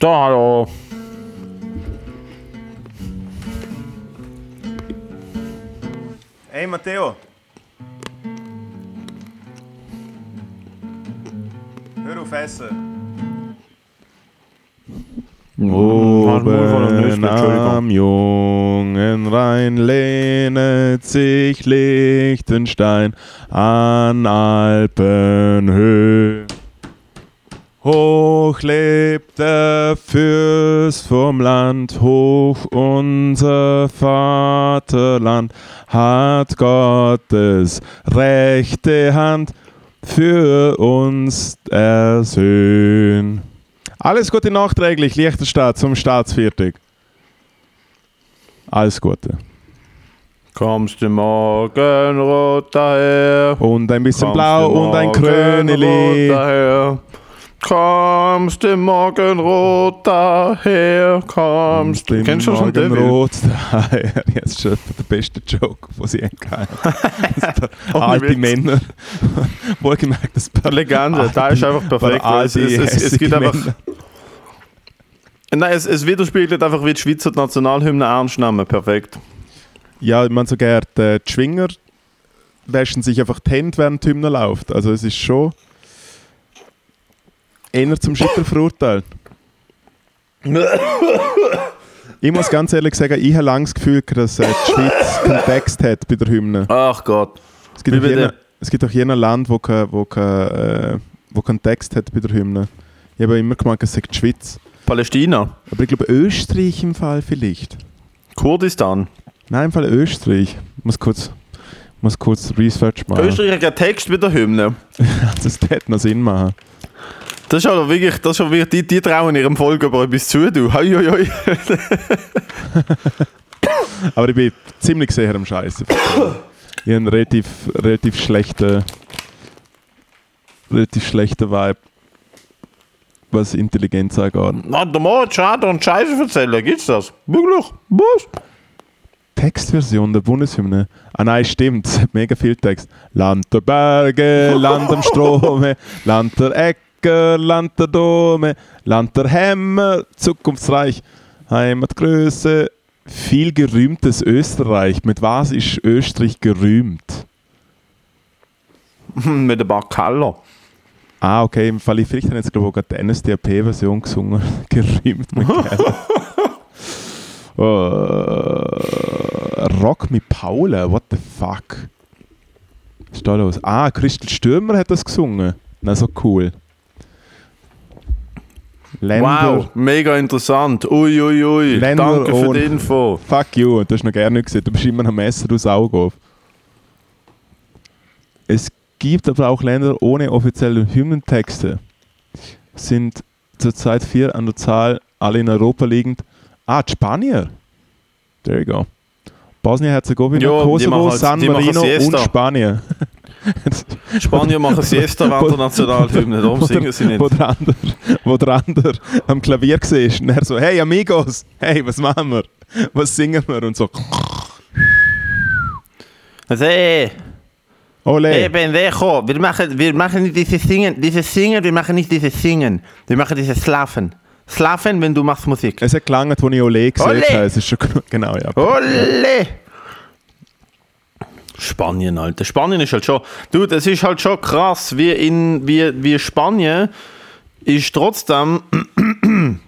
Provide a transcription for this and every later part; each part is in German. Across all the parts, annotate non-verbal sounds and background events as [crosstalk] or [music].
Da, hallo. Hey Matteo. Hör auf essen. Oben am jungen Rhein lehnet sich Liechtenstein an Alpenhöhe. Hoch lebt der Fürst vom Land, hoch unser Vaterland, hat Gottes rechte Hand für uns ersöhnt. Alles Gute nachträglich, Liechtenstadt zum Staatsviertel. Alles Gute. Kommst du morgenrot daher? Und ein bisschen Kommst blau und ein Kröneli. Kommst du morgenrot daher? Kommst du. Kennst du schon den? Rot daher. [laughs] Jetzt schon der beste Joke, den sie. [laughs] Ohne Alte. Männer. [laughs] Wohlgemerkt, das Eine Legende, da ist einfach perfekt. Es, es, es, es gibt einfach. Nein, es, es widerspiegelt einfach, wie die Schweizer Nationalhymne ernst nehmen. Perfekt. Ja, man so gerne äh, die Schwinger wäschen sich einfach die Hände, während die Hymne läuft. Also es ist schon eher zum Scheitern verurteilt. Ich muss ganz ehrlich sagen, ich habe lange das Gefühl, dass äh, die Schweiz [laughs] keinen Text hat bei der Hymne. Ach Gott. Es gibt, auch jener, es gibt auch jener Land, wo kein, wo, kein, äh, wo keinen Text hat bei der Hymne. Ich habe immer gemeint, es sagt die Schweiz. Palästina. Aber ich glaube Österreich im Fall vielleicht. Kurdistan. Nein, im Fall Österreich. Ich muss kurz, muss kurz Research machen. Österreich hat keinen Text mit der Hymne. [laughs] Das hätte noch Sinn machen. Das ist aber wirklich, das ist aber wirklich die, die trauen ihrem Volk aber etwas zu, du. Hoi, hoi, hoi. [laughs] Aber ich bin ziemlich sicher am Scheiße. Ich habe einen relativ, relativ schlechten, relativ schlechten Vibe, was Intelligenz angeht. Na, der Mord, schade und Scheiße erzählen, gibt's das? Wirklich? Was? Textversion der Bundeshymne. Ah nein, stimmt, es [laughs] hat mega viel Text. Land der Berge, Land am Strome, [laughs] Land der Äcker, Land der Dome, Land der Hämmer, zukunftsreich, Heimatgröße, viel gerühmtes Österreich. Mit was ist Österreich gerühmt? [laughs] mit ein paar Kaller. Ah, okay, im Fall ich vielleicht habe jetzt glaube ich gerade die NSDAP-Version gesungen. [laughs] gerühmt mit Keller. [laughs] uh, Rock mit Paula, what the fuck? Was ist da los? Ah, Christel Stürmer hat das gesungen. Na, so cool. Länder. Wow, mega interessant. Ui, ui, ui. Länder Danke für die Info. Fuck you, du hast noch gerne nicht gesehen. Du bist immer am Messer aus Auge auf. Es gibt aber auch Länder ohne offizielle Hymnentexte. Sind zurzeit vier an der Zahl, alle in Europa liegend. Ah, die Spanier. There you go. Bosnien-Herzegowina, Kosovo, halt- San Marino und. Spanien. [laughs] [laughs] Spanier machen Siesta während der Nationalhymne, darum singen sie Wo nicht. der andere, wo der andere am Klavier war und er so, hey Amigos, hey, was machen wir? Was singen wir? Und so, Also, ey, ole. ey, Pendejo, wir machen, wir machen nicht dieses Singen, dieses Singen, wir machen nicht dieses Singen. Wir machen dieses Slaven. Slaven, wenn du machst Musik. Es hat gelangt, als ich Ole gesagt habe. Es ist schon genug- [laughs] genau, ja. Ole! Spanien, Alter. Spanien ist halt schon. Du, das ist halt schon krass, wie in wie, wie Spanien ist trotzdem [clears throat]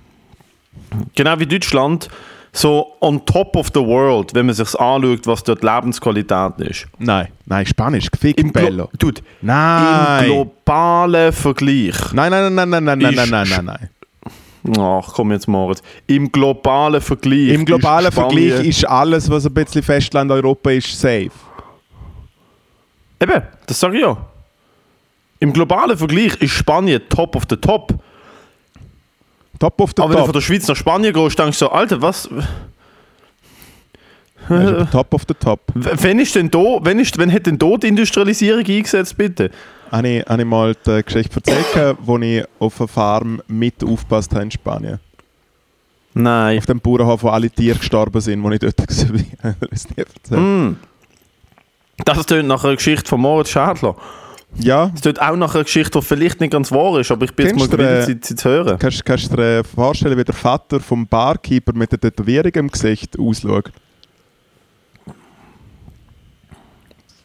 genau wie Deutschland so on top of the world, wenn man sich anschaut, was dort Lebensqualität ist. Nein, nein, Spanisch, gefickt, Im, Bello. Dude, Nein. im globalen Vergleich. Nein, nein, nein, nein, nein, nein, nein, nein, nein, nein. Ach, komm jetzt Moritz. Im globalen Vergleich. Im globalen ist Vergleich ist alles, was ein bisschen Festland Europa ist, safe. Eben, das sage ich ja. Im globalen Vergleich ist Spanien top of the top. Top of the Aber wenn du von top. der Schweiz nach Spanien gehst, denkst du so, Alter, was? Ja, top of the top. Wenn ist denn da, wenn, ist, wenn hat denn da die Industrialisierung eingesetzt, bitte? Habe ich, habe ich mal die Geschichte erzählt, wo ich auf einer Farm mit aufgepasst habe in Spanien. Nein. Auf dem Bauernhof, wo alle Tiere gestorben sind, wo ich dort [laughs] habe. Das nie erzählt. Mm. Das tönt nach einer Geschichte von Moritz Schädler. Ja, Es tut auch nach einer Geschichte, die vielleicht nicht ganz wahr ist, aber ich bin jetzt mal Kennst gewillt, sie, sie zu hören. kannst, kannst du dir äh, vorstellen, wie der Vater vom Barkeeper mit der Tätowierung im Gesicht ausschaut?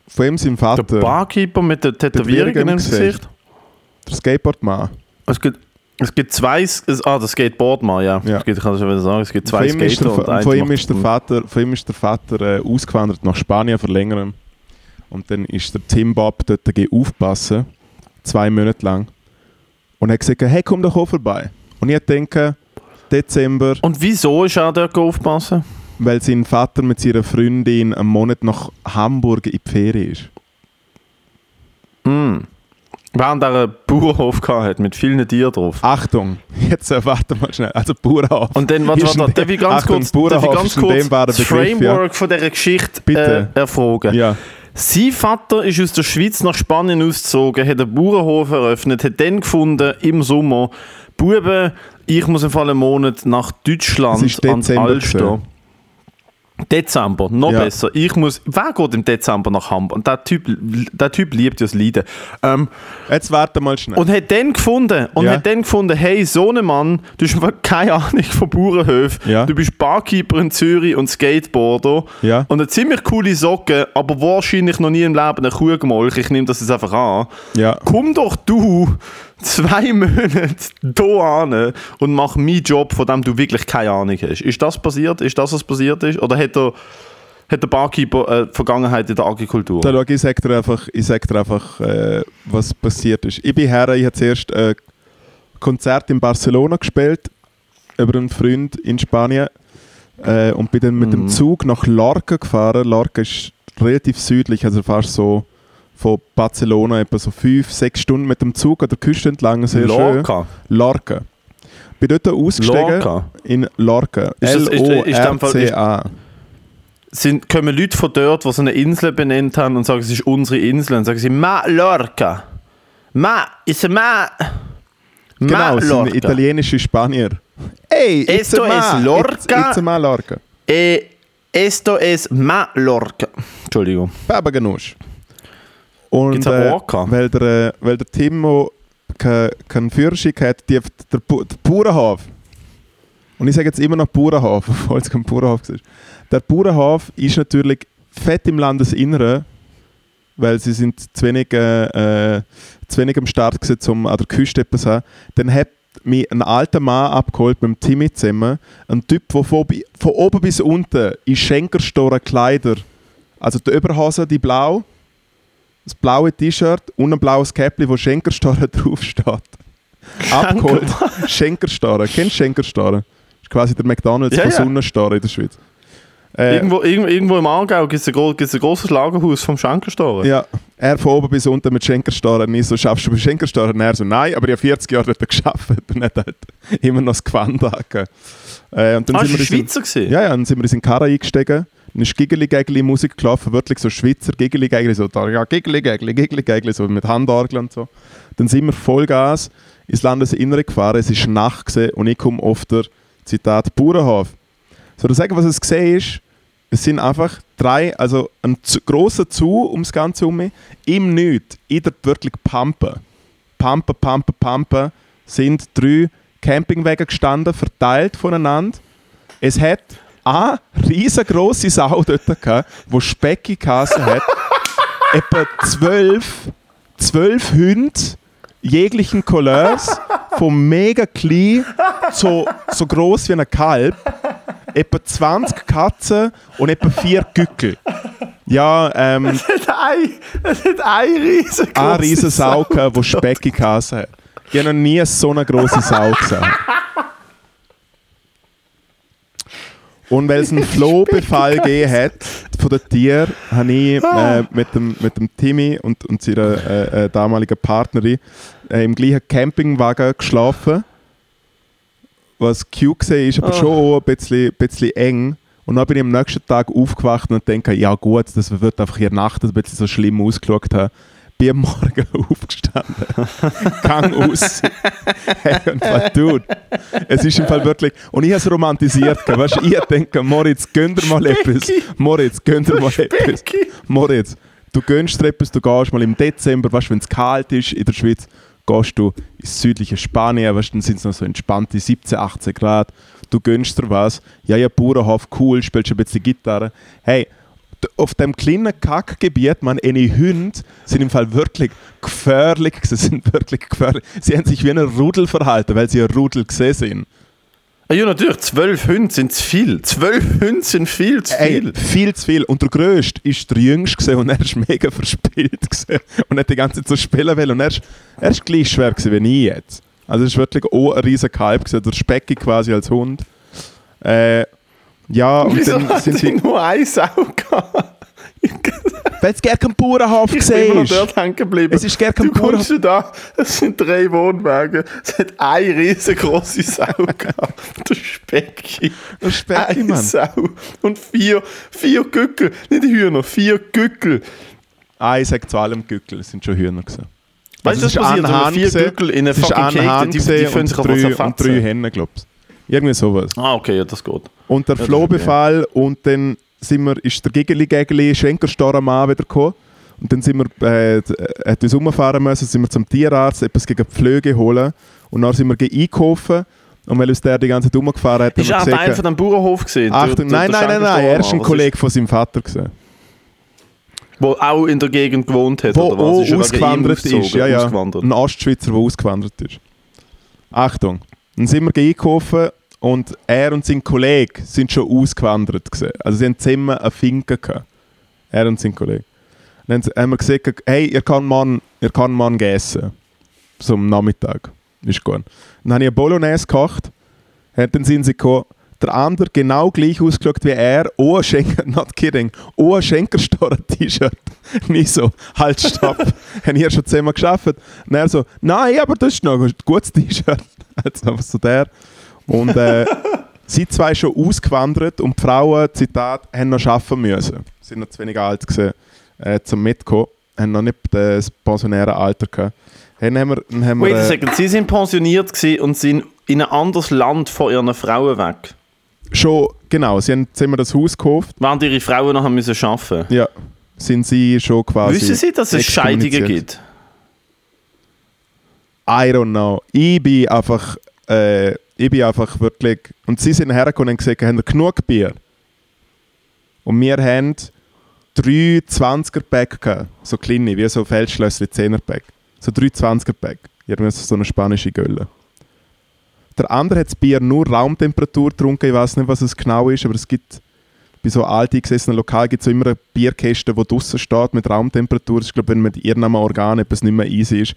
Von ihm sein Der Vater, Barkeeper mit der Tätowierung Tätowierung im im Gesicht. der Skateboardmann. Es gibt, es gibt zwei, es, ah, das Skateboard mal, ja. Ja. Es gibt, ich kann das schon wieder sagen, es gibt zwei Von der, und von ihm ist der Vater, von ihm ist der Vater äh, ausgewandert nach Spanien für längeren. Und dann ist der Tim Bob dort aufpassen, zwei Monate lang. Und er hat gesagt, hey, komm doch vorbei. Und ich denke, Dezember, Und wieso ist er dort aufpassen? weil sein Vater mit seiner Freundin einen Monat nach Hamburg in die Ferien ist. Hm. Während er einen Bauernhof hat mit vielen Tieren drauf. Achtung, jetzt äh, warte mal schnell. Also Bauernhof. Und dann, warte, warte, darf ich ganz Achtung, kurz, darf ich Bauernhof ganz kurz das Begriff, ja. Framework von dieser Geschichte Bitte. äh, erfragen? Ja, Sein Vater ist aus der Schweiz nach Spanien ausgezogen, hat einen Bauernhof eröffnet, hat dann gefunden, im Sommer, Buben, ich muss im Fall einen Monat nach Deutschland ans Alster. Dezember, noch Ja. besser. Ich muss, wer geht im Dezember nach Hamburg? Und der Typ, der typ liebt ja das Leiden. Ähm, jetzt warte mal schnell. und hat dann gefunden, und Ja. hat dann gefunden, hey, so ein Mann, du hast keine Ahnung von Bauernhöfen. Ja. Du bist Barkeeper in Zürich und Skateboarder. Ja. Und eine ziemlich coole Socke, aber wahrscheinlich noch nie im Leben eine Kuh gemolken. Ich nehme das jetzt einfach an. Komm doch du zwei [laughs] Monate hier und mach meinen Job, von dem du wirklich keine Ahnung hast. Ist das passiert? Ist das, was passiert ist? Oder hat der, hat der Barkeeper eine Vergangenheit in der Agrikultur? Da schau, ich sag dir einfach, ich sag dir einfach äh, was passiert ist. Ich bin her, ich habe zuerst ein Konzert in Barcelona gespielt, über einen Freund in Spanien äh, und bin dann mit dem Mhm. Zug nach Lorca gefahren. Lorca ist relativ südlich, also fast so von Barcelona etwa so fünf, sechs Stunden mit dem Zug an der Küste entlang, sehr schön. Lorca. Lorca. Bin dort ausgestiegen Lorca. in Lorca. L-O-R-C-A. Sind, kommen Leute von dort, die so eine Insel benannt haben und sagen, es ist unsere Insel, und sagen sie, Ma Lorca. Ma, ist Ma. Genau, Ma es sind Lorca. italienische Spanier. Ey, Esto es Lorca. It's, it's a ma Lorca. E esto es Ma Lorca. Entschuldigung. Baba Ganoush. Und Gibt's äh, Orca? weil, der, äh, weil der Timo keinen kein Führerschein hat, die, der, Bu- der Bauernhof. Und ich sage jetzt immer noch Bauernhof, [laughs] obwohl es kein Bauernhof ist. Der Bauernhof ist natürlich fett im Landesinneren, weil sie sind zu wenig, äh, äh, zu wenig am Start gewesen, um an der Küste etwas zu haben. Dann hat mich ein alter Mann abgeholt mit dem Timmy zusammen. Ein Typ, der von, von oben bis unten in Schenkerstoren Kleider, also die Überhose, die blau, das blaue T-Shirt und ein blaues Käppli, wo Schenkerstoren [laughs] draufsteht. Abgeholt. Schenkerstoren. Kennst du Schenkerstoren? Das ist quasi der McDonalds Ja, von ja. Sonnenstoren in der Schweiz. Äh, Irgendwo, irgendwo, im Aargau gibt es ein, gro- ein grosses Lagerhaus vom Schenkerstoren. Ja, er von oben bis unten mit Schenkerstoren. Ich so, schaffst du bei Schenkerstoren? Und er so, nein, aber ich habe 40 Jahre dort geschafft und hat halt immer noch das Gewand angegeben. Äh, und dann Ah, sind wir Schweizer gewesen? Ja, ja, dann sind wir in Karren eingestiegen. Dann ist Gigeli-Gägli Musik gelaufen, wirklich so Schweizer Gigeli-Gägli, so da, ja, Gigeli-Gägli, Gigeli-Gägli, so mit Handorgel und so. Dann sind wir Vollgas ins Landesinnere gefahren, es war Nacht gewesen, und ich komme auf der, Zitat, Bauernhof. Soll ich sagen, was es gesehen ist? Es sind einfach drei, also ein zu, grosser Zoo ums Ganze herum, im Nichts, in der wirklich Pampe. Pampe, Pampe, Pampe, sind drei Campingwege gestanden, verteilt voneinander. Es hat eine riesengroße Sau dort gehabt, die Speck in Kasse hat. [laughs] etwa zwölf, zwölf Hunde jeglichen Couleurs, von mega klein so, so groß wie ein Kalb. Etwa 20 Katzen und etwa vier Gückel. Ja, ähm, Es hat ein, es hat ein riesen eine riesen Sau, gehabt, die Speck in Kasse hat. Ich habe noch nie so eine große Sau gesehen. Und weil es einen [laughs] Flohbefall gegeben hat von den Tieren, habe ich äh, mit, dem, mit dem Timmy und, und seiner äh, äh, damaligen Partnerin äh, im gleichen Campingwagen geschlafen. Was cute war, ist aber Oh. schon auch ein bisschen, bisschen eng. Und dann bin ich am nächsten Tag aufgewacht und denke, ja gut, das wird einfach hier Nacht ein bisschen so schlimm ausgeschaut haben. Bin am Morgen [laughs] aufgestanden. Gang aus. [laughs] hey, und Fall, dude. Es ist im Fall wirklich. Und ich habe es romantisiert. Weißt du, ich denke, Moritz, gönn dir mal etwas. Moritz, gönn dir mal etwas. Moritz, Du gönnst dir etwas, du gehst mal im Dezember, weißt, wenn es kalt ist in der Schweiz, gehst du ins südliche Spanien, weißt, dann sind es noch so entspannte 17, 18 Grad. Du gönnst dir was. Ja, ja, Bauernhof, cool, spielst ein bisschen Gitarre. Hey, auf dem kleinen Kackgebiet, man, eine Hunde sind im Fall wirklich gefährlich. [laughs] Sie sind wirklich gefährlich. Sie haben sich wie ein Rudel verhalten, weil sie ein Rudel gesehen sind. Ah, Ja, natürlich, zwölf Hunde sind zu viel. Zwölf Hunde sind viel zu Ey, viel. viel zu viel. Und der Größte ist der Jüngste und er ist mega verspielt gewesen und hat die ganze Zeit so spielen wollen. Und er ist, er ist gleich schwer gewesen wie ich jetzt. Also es ist wirklich auch ein riesen Kalb gewesen. Der Specki quasi als Hund. Äh, ja, und Wieso dann sind sie sie... nur eine Sau gehabt? Weil es gar keinen Bauernhof Ich bin immer noch gesehen dort hängen geblieben. Es ist gar kein du kommst du da, es sind drei Wohnwagen, es hat eine riesengroße Sau gehabt. Der Specki. Der Specki, eine Mann. Sau. Und vier, vier Gückel, nicht Hühner, vier Gückel. Ah, ich sage zu allem Gückel, es sind schon Hühner gewesen. Weißt du, Also ist passiert, Hahn vier Gückel in eine Es ist fucking Cake, die, die gesehen und sich auf was und drei. Hennen, glaubst Irgendwie sowas. Ah, okay, ja, das geht. Und der Ja, das Flohbefall und dann sind wir, ist der Gegeli-Gegeli Schenkerstor am Abend wieder gekommen. Und dann sind wir, äh, äh, hat uns umfahren müssen, sind wir zum Tierarzt, etwas gegen die Pflege holen. Und dann sind wir einkaufen. Und weil uns der die ganze Zeit umgefahren hat, Ist haben wir Teil von gesagt, dem Bauernhof gesehen? Achtung, nein, nein, nein, nein, er ist ein Kollege von seinem Vater gewesen. Wo auch in der Gegend gewohnt hat, Wo oder was? ihm ausgewandert ist. Ja, ja. Ein Ostschweizer, der ausgewandert ist. Achtung, dann sind wir einkaufen und er und sein Kollege sind schon ausgewandert. Gewesen. Also sie haben zusammen eine Finke gehabt. Er und sein Kollege. Dann haben wir gesagt, hey, ihr kann man, ihr kann man essen. So am Nachmittag. Ist gut. Dann habe ich eine Bolognese gekocht. Und Dann sind sie gekommen. Der andere genau gleich ausgeschaut wie er. Oh, Schenker, [laughs] not kidding. Oh, ein Schenkerstorer-T-Shirt. [laughs] Nicht so, halt, stopp. [laughs] Haben ihr schon zusammen geschafft? Und er so, nein, aber das ist noch ein gutes T-Shirt. Also so der. Und äh, [laughs] sie zwei schon ausgewandert und die Frauen, Zitat, haben noch arbeiten müssen. Sind noch zu wenig alt gewesen, äh, zum Mitkommen. Haben noch nicht das pensionäre Alter gehabt. Dann haben wir, dann haben wir, Wait a äh, second, sie sind pensioniert und sind in ein anderes Land von ihren Frauen weg. schon, genau, sie haben zusammen das Haus gekauft. Während ihre Frauen noch haben müssen arbeiten Ja, sind sie schon quasi. Wissen Sie, dass es Scheidungen gibt? I don't know. Ich bin einfach, äh, ich bin einfach wirklich. Und sie sind hergekommen und gesagt, haben genug Bier? Und wir haben drei 20er-Pack gehabt. So kleine, wie so Feldschlösser 10er-Pack. So drei 20er-Pack. Irgendwie so eine spanische Gölle. Der andere hat das Bier nur Raumtemperatur getrunken. Ich weiß nicht, was es genau ist, aber es gibt bei so alten gesessenen Lokalen gibt es immer eine Bierkäste, die draußen steht mit Raumtemperatur. Ist, glaube wenn mit irgendeinem Organ etwas nicht mehr easy ist.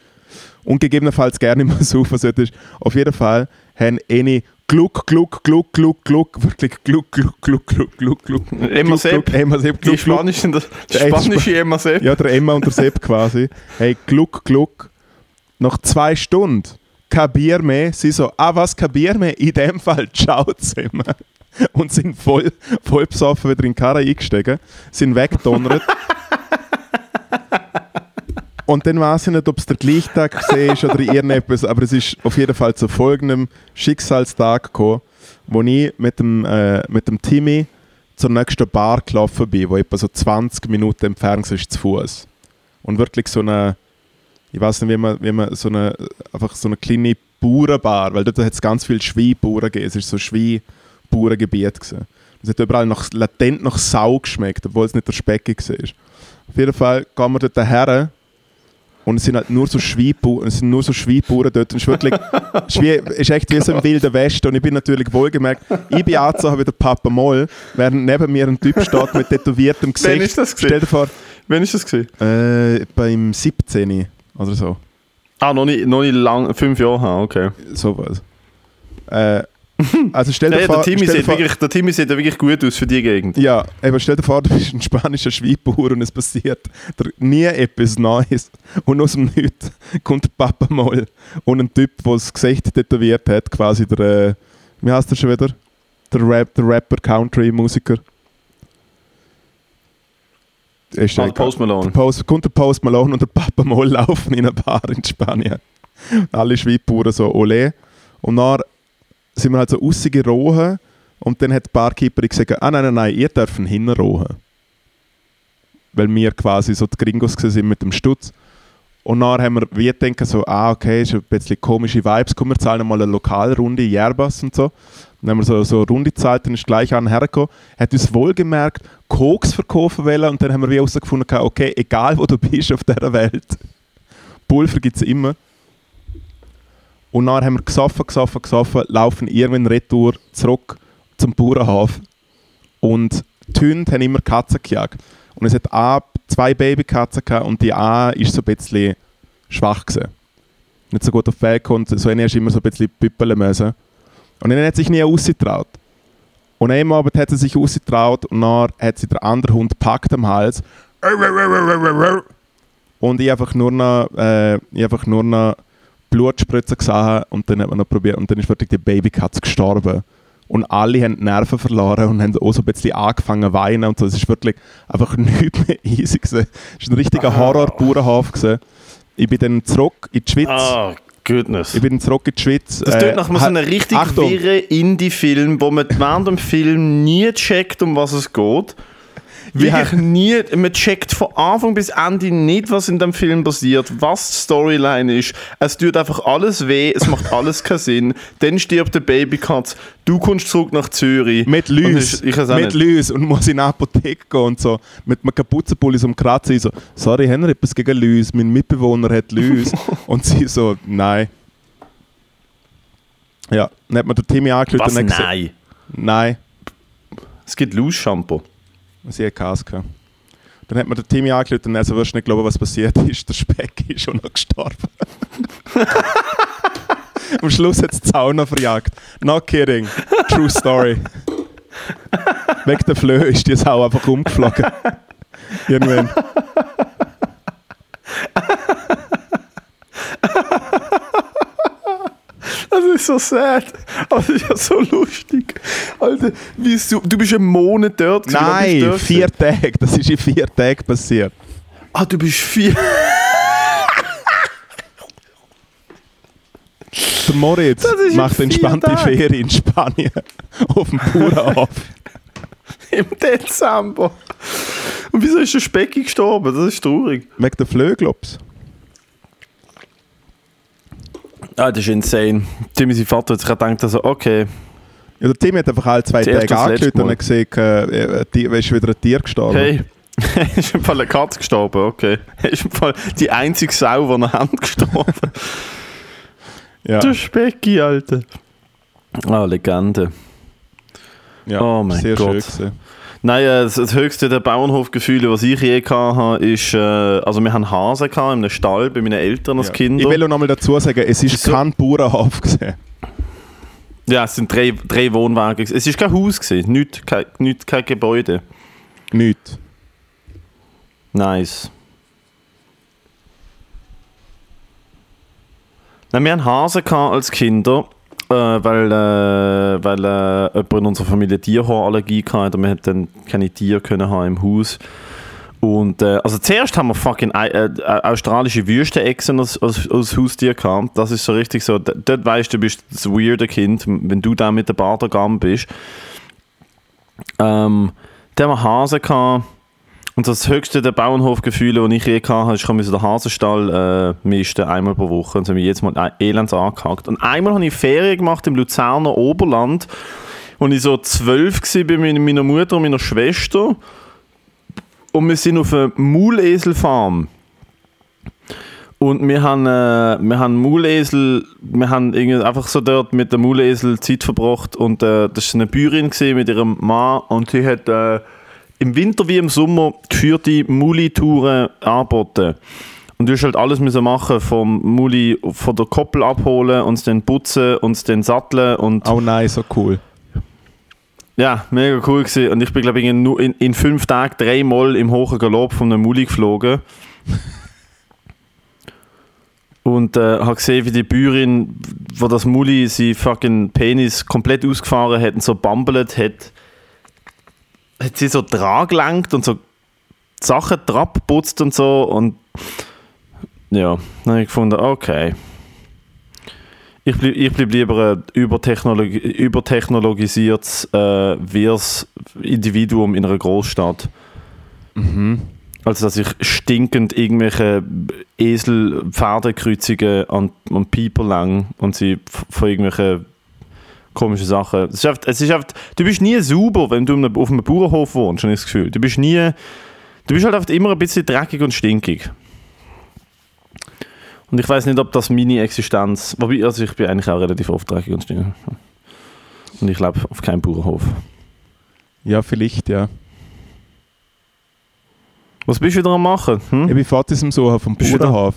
Und gegebenenfalls gerne mal saufen solltest. Auf jeden Fall haben eine Gluck, Gluck, Gluck, Gluck, Gluck, wirklich Gluck, Gluck, Gluck, Gluck, Gluck, Gluck. Emma Sepp. Gluck, Emma Sepp, Die Gluck, Gluck. spanische, die Der spanische Emma Sepp. Ja, der Emma und der Sepp quasi. Hey, Gluck, Gluck. Nach zwei Stunden kein Bier mehr. Sie so, ah was, kein Bier mehr? In dem Fall, ciao zusammen. Und sind voll, voll besoffen wieder in die Karre eingestiegen, sind weggedonnert. Und dann weiß ich nicht, ob es der gleiche Tag ist oder irgendetwas, aber es ist auf jeden Fall zu folgendem Schicksalstag gekommen, wo ich mit dem, äh, mit dem Timmy zur nächsten Bar gelaufen bin, wo etwa so 20 Minuten entfernt ist zu Fuß. Und wirklich so eine, ich weiß nicht, wie man, wie man so eine, einfach so eine kleine Bauernbar, weil dort hat es ganz viele Schweinbauern gegeben, es ist so ein Schweinbauerngebiet. Es hat überall nach, latent nach Sau geschmeckt, obwohl es nicht der Speck war. Auf jeden Fall gehen wir dort her und es sind halt nur so Schweinbauern, es sind nur so Schweinbauern dort. Und es ist wirklich, es ist, echt wie so im Wilden Westen. Und ich bin natürlich wohlgemerkt, ich bin angezogen wie der Papa Moll, während neben mir ein Typ steht mit tätowiertem Gesicht. ist das gewesen? Stell dir vor, Wann ist das gesehen? äh, beim 17. oder so. Ah, noch nicht, noch nicht lang, fünf Jahre, ah, okay. Sowas. Äh, [laughs] also stell dir Ja, vor, der, Timmy sieht vor wirklich, der Timmy sieht ja wirklich gut aus für die Gegend. ja, aber stell dir vor, du bist ein spanischer Schweinbauer und es passiert nie etwas Neues. Und aus dem Nichts kommt der Papa mal und ein Typ, der das Gesicht tätowiert hat, quasi der, äh, wie heißt der schon wieder? Der, Rap, der Rapper, Country-Musiker. Ist Ah, egal. Post Malone. Post, kommt der Post Malone und der Papa Moll laufen in einer Bar in Spanien. Alle Schweinbauern so ole. Und dann sind wir halt so rausgerochen und dann hat die Barkeeperin gesagt, ah nein, nein, nein, ihr dürft hinrohen. weil wir quasi so die Gringos sind mit dem Stutz. Und dann haben wir wie denken so, ah okay, ist ein bisschen komische Vibes, komm, wir zahlen mal eine Lokalrunde, Yerbas und so. Dann haben wir so, so eine Runde gezahlt, dann ist gleich an hergekommen, hat uns wohlgemerkt Koks verkaufen wollen und dann haben wir wie herausgefunden, okay, egal wo du bist auf dieser Welt, [laughs] Pulver gibt es immer. Und dann haben wir gesoffen, gesoffen, gesoffen, laufen irgendwann retour zurück zum Bauernhof. Und die Hunde haben immer Katzen gejagt. Und es hat A, zwei Babykatzen gehabt und die A ist so ein bisschen schwach gewesen. Nicht so gut auf gekommen und so eine ist immer so ein bisschen püppeln müssen. Und dann hat sich nie ausgetraut. Und einmal Abend hat sie sich ausgetraut und dann hat sie der andere Hund packt am Hals. Und ich einfach nur noch, äh, ich einfach nur noch Blutspritzen gesehen und dann hat man noch probiert und dann ist wirklich die Babykatze gestorben. Und alle haben die Nerven verloren und haben auch so ein bisschen angefangen zu weinen und so. Es ist wirklich einfach [laughs] nichts mehr easy gewesen. Es war ein richtiger Horror-Bauernhof gewesen. Ich bin dann zurück in die Schweiz. Ah, goodness. Ich bin zurück in die Schweiz. Das tut nach so einem richtig Achtung, wirren Indie-Film, wo man während dem Film nie checkt, um was es geht. Wirklich Ja. nie. Man checkt von Anfang bis Ende nicht, was in dem Film passiert, was die Storyline ist. Es tut einfach alles weh, es macht [laughs] alles keinen Sinn. Dann stirbt der Babykatz. Du kommst zurück nach Zürich. Mit Lüs. Ich auch Mit. Lüs und muss in eine Apotheke gehen und so. Mit einem Kapuzenpulli so am Kratzen. Ich so, sorry, haben wir etwas gegen Lüs? Mein Mitbewohner hat Lüs. [laughs] und sie so, nein. Ja, dann hat mir der Timmy Was? und hat gesagt, Nein. nein, Es gibt Loose-Shampoo. Hat Gas gehabt. Dann hat mir der Timmy angerufen und er so, wirst du nicht glauben, was passiert [laughs] ist. Der Speck [laughs] ist schon noch gestorben. [laughs] Am Schluss hat es die Zaun noch verjagt. Not kidding. True story. Wegen der Flöhe ist die Sau einfach umgeflogen. Irgendwann. Das ist so sad. Das ist ja so lustig. Alter, wie du, du bist einen Monat dort. gewesen. Nein, dort vier Tage. Das ist in vier Tagen passiert. Ah, du bist vier. Der Moritz macht entspannte Tagen. Ferien in Spanien. [laughs] Auf dem Bauernhof. [laughs] Im Dezember. Und wieso ist der Specki gestorben? Das ist traurig. Wegen der Flöhe, glaubst Ah, das ist insane. Timmy, sein Vater hat sich gedacht, also, okay. Ja, der Timmy hat einfach alle zwei Tage angerufen und gesehen, äh, äh, die- ist wieder ein Tier gestorben. Hey, [laughs] ist im Fall eine Katze gestorben, okay. Ist im Fall die einzige Sau, die noch haben gestorben. Ja, Der Specki, Alter. Ah, Legende. ja oh mein sehr Gott. schön gewesen. Nein, äh, das, das höchste der Bauernhofgefühle, was ich je hatte, ist, äh, also wir haben Hasen gehabt in einem Stall bei meinen Eltern als Ja. Kinder. Ich will noch mal dazu sagen, es ist So- kein Bauernhof gewesen. ja, es sind drei, drei Wohnwagen. Es ist kein Haus gewesen, nicht, kein, nicht, kein Gebäude. Nicht. Nice. Nein, wir hatten Hasen als Kinder, äh, weil, äh, weil äh, jemand in unserer Familie Tierhaarallergie hatte und wir dann keine Tiere können haben im Haus. Und äh, also zuerst haben wir fucking äh, äh, australische Wüstenechsen als, als, als Haustier gehabt. Das ist so richtig so, dort weißt du, du bist das weirde Kind, wenn du da mit der Bartergamm bist. Ähm, dann haben wir Hasen gehabt. Und das höchste der Bauernhofgefühle, die ich je hatte, ist, ich musste den Hasenstall äh, misten, einmal pro Woche. Und so haben wir jetzt mal elends angehakt. Und einmal habe ich Ferien gemacht im Luzerner Oberland, als ich so zwölf war bei meiner- Mutter und meiner Schwester. Und wir sind auf einer Mauleselfarm. Und wir haben, äh, wir haben Maulesel, wir haben irgendwie einfach so dort mit dem Maulesel Zeit verbracht und äh, das war eine Bäuerin mit ihrem Mann und sie hat äh, im Winter wie im Sommer geführte Muli-Touren angeboten. Und du hast halt alles müssen machen, vom Muli von der Koppel abholen und es dann putzen und es dann satteln und Oh nein, so cool. ja, mega cool gewesen. Und ich bin, glaube ich, in, in, in fünf Tagen dreimal im hohen Galopp von einem Muli geflogen. Und äh, habe gesehen, wie die Bäuerin, wo das Muli sie fucking Penis komplett ausgefahren hat und so bambelt hat, hat sie so dran gelenkt und so Sachen dran geputzt und so. Und ja, dann habe ich gefunden, okay. Ich bleib, ich bleib lieber ein übertechnologi übertechnologisiertes, äh, wirres Individuum in einer Großstadt. Mhm. als dass ich stinkend irgendwelche Esel-Pferdekreuzungen an, an People lang und sie von irgendwelchen komischen Sachen. Es ist einfach, es ist einfach, du bist nie sauber, wenn du auf einem- Bauernhof wohnst, habe ich das Gefühl. Du bist nie, du bist halt einfach immer ein bisschen dreckig und stinkig. Und ich weiß nicht, ob das meine Existenz, wobei, also ich bin eigentlich auch relativ oft dreckig und stinkig. Und ich lebe auf keinem Bauernhof. Ja, vielleicht, ja. Was bist du wieder am machen? Hm? Ich bin Fotos am Suchen vom? Bauernhof.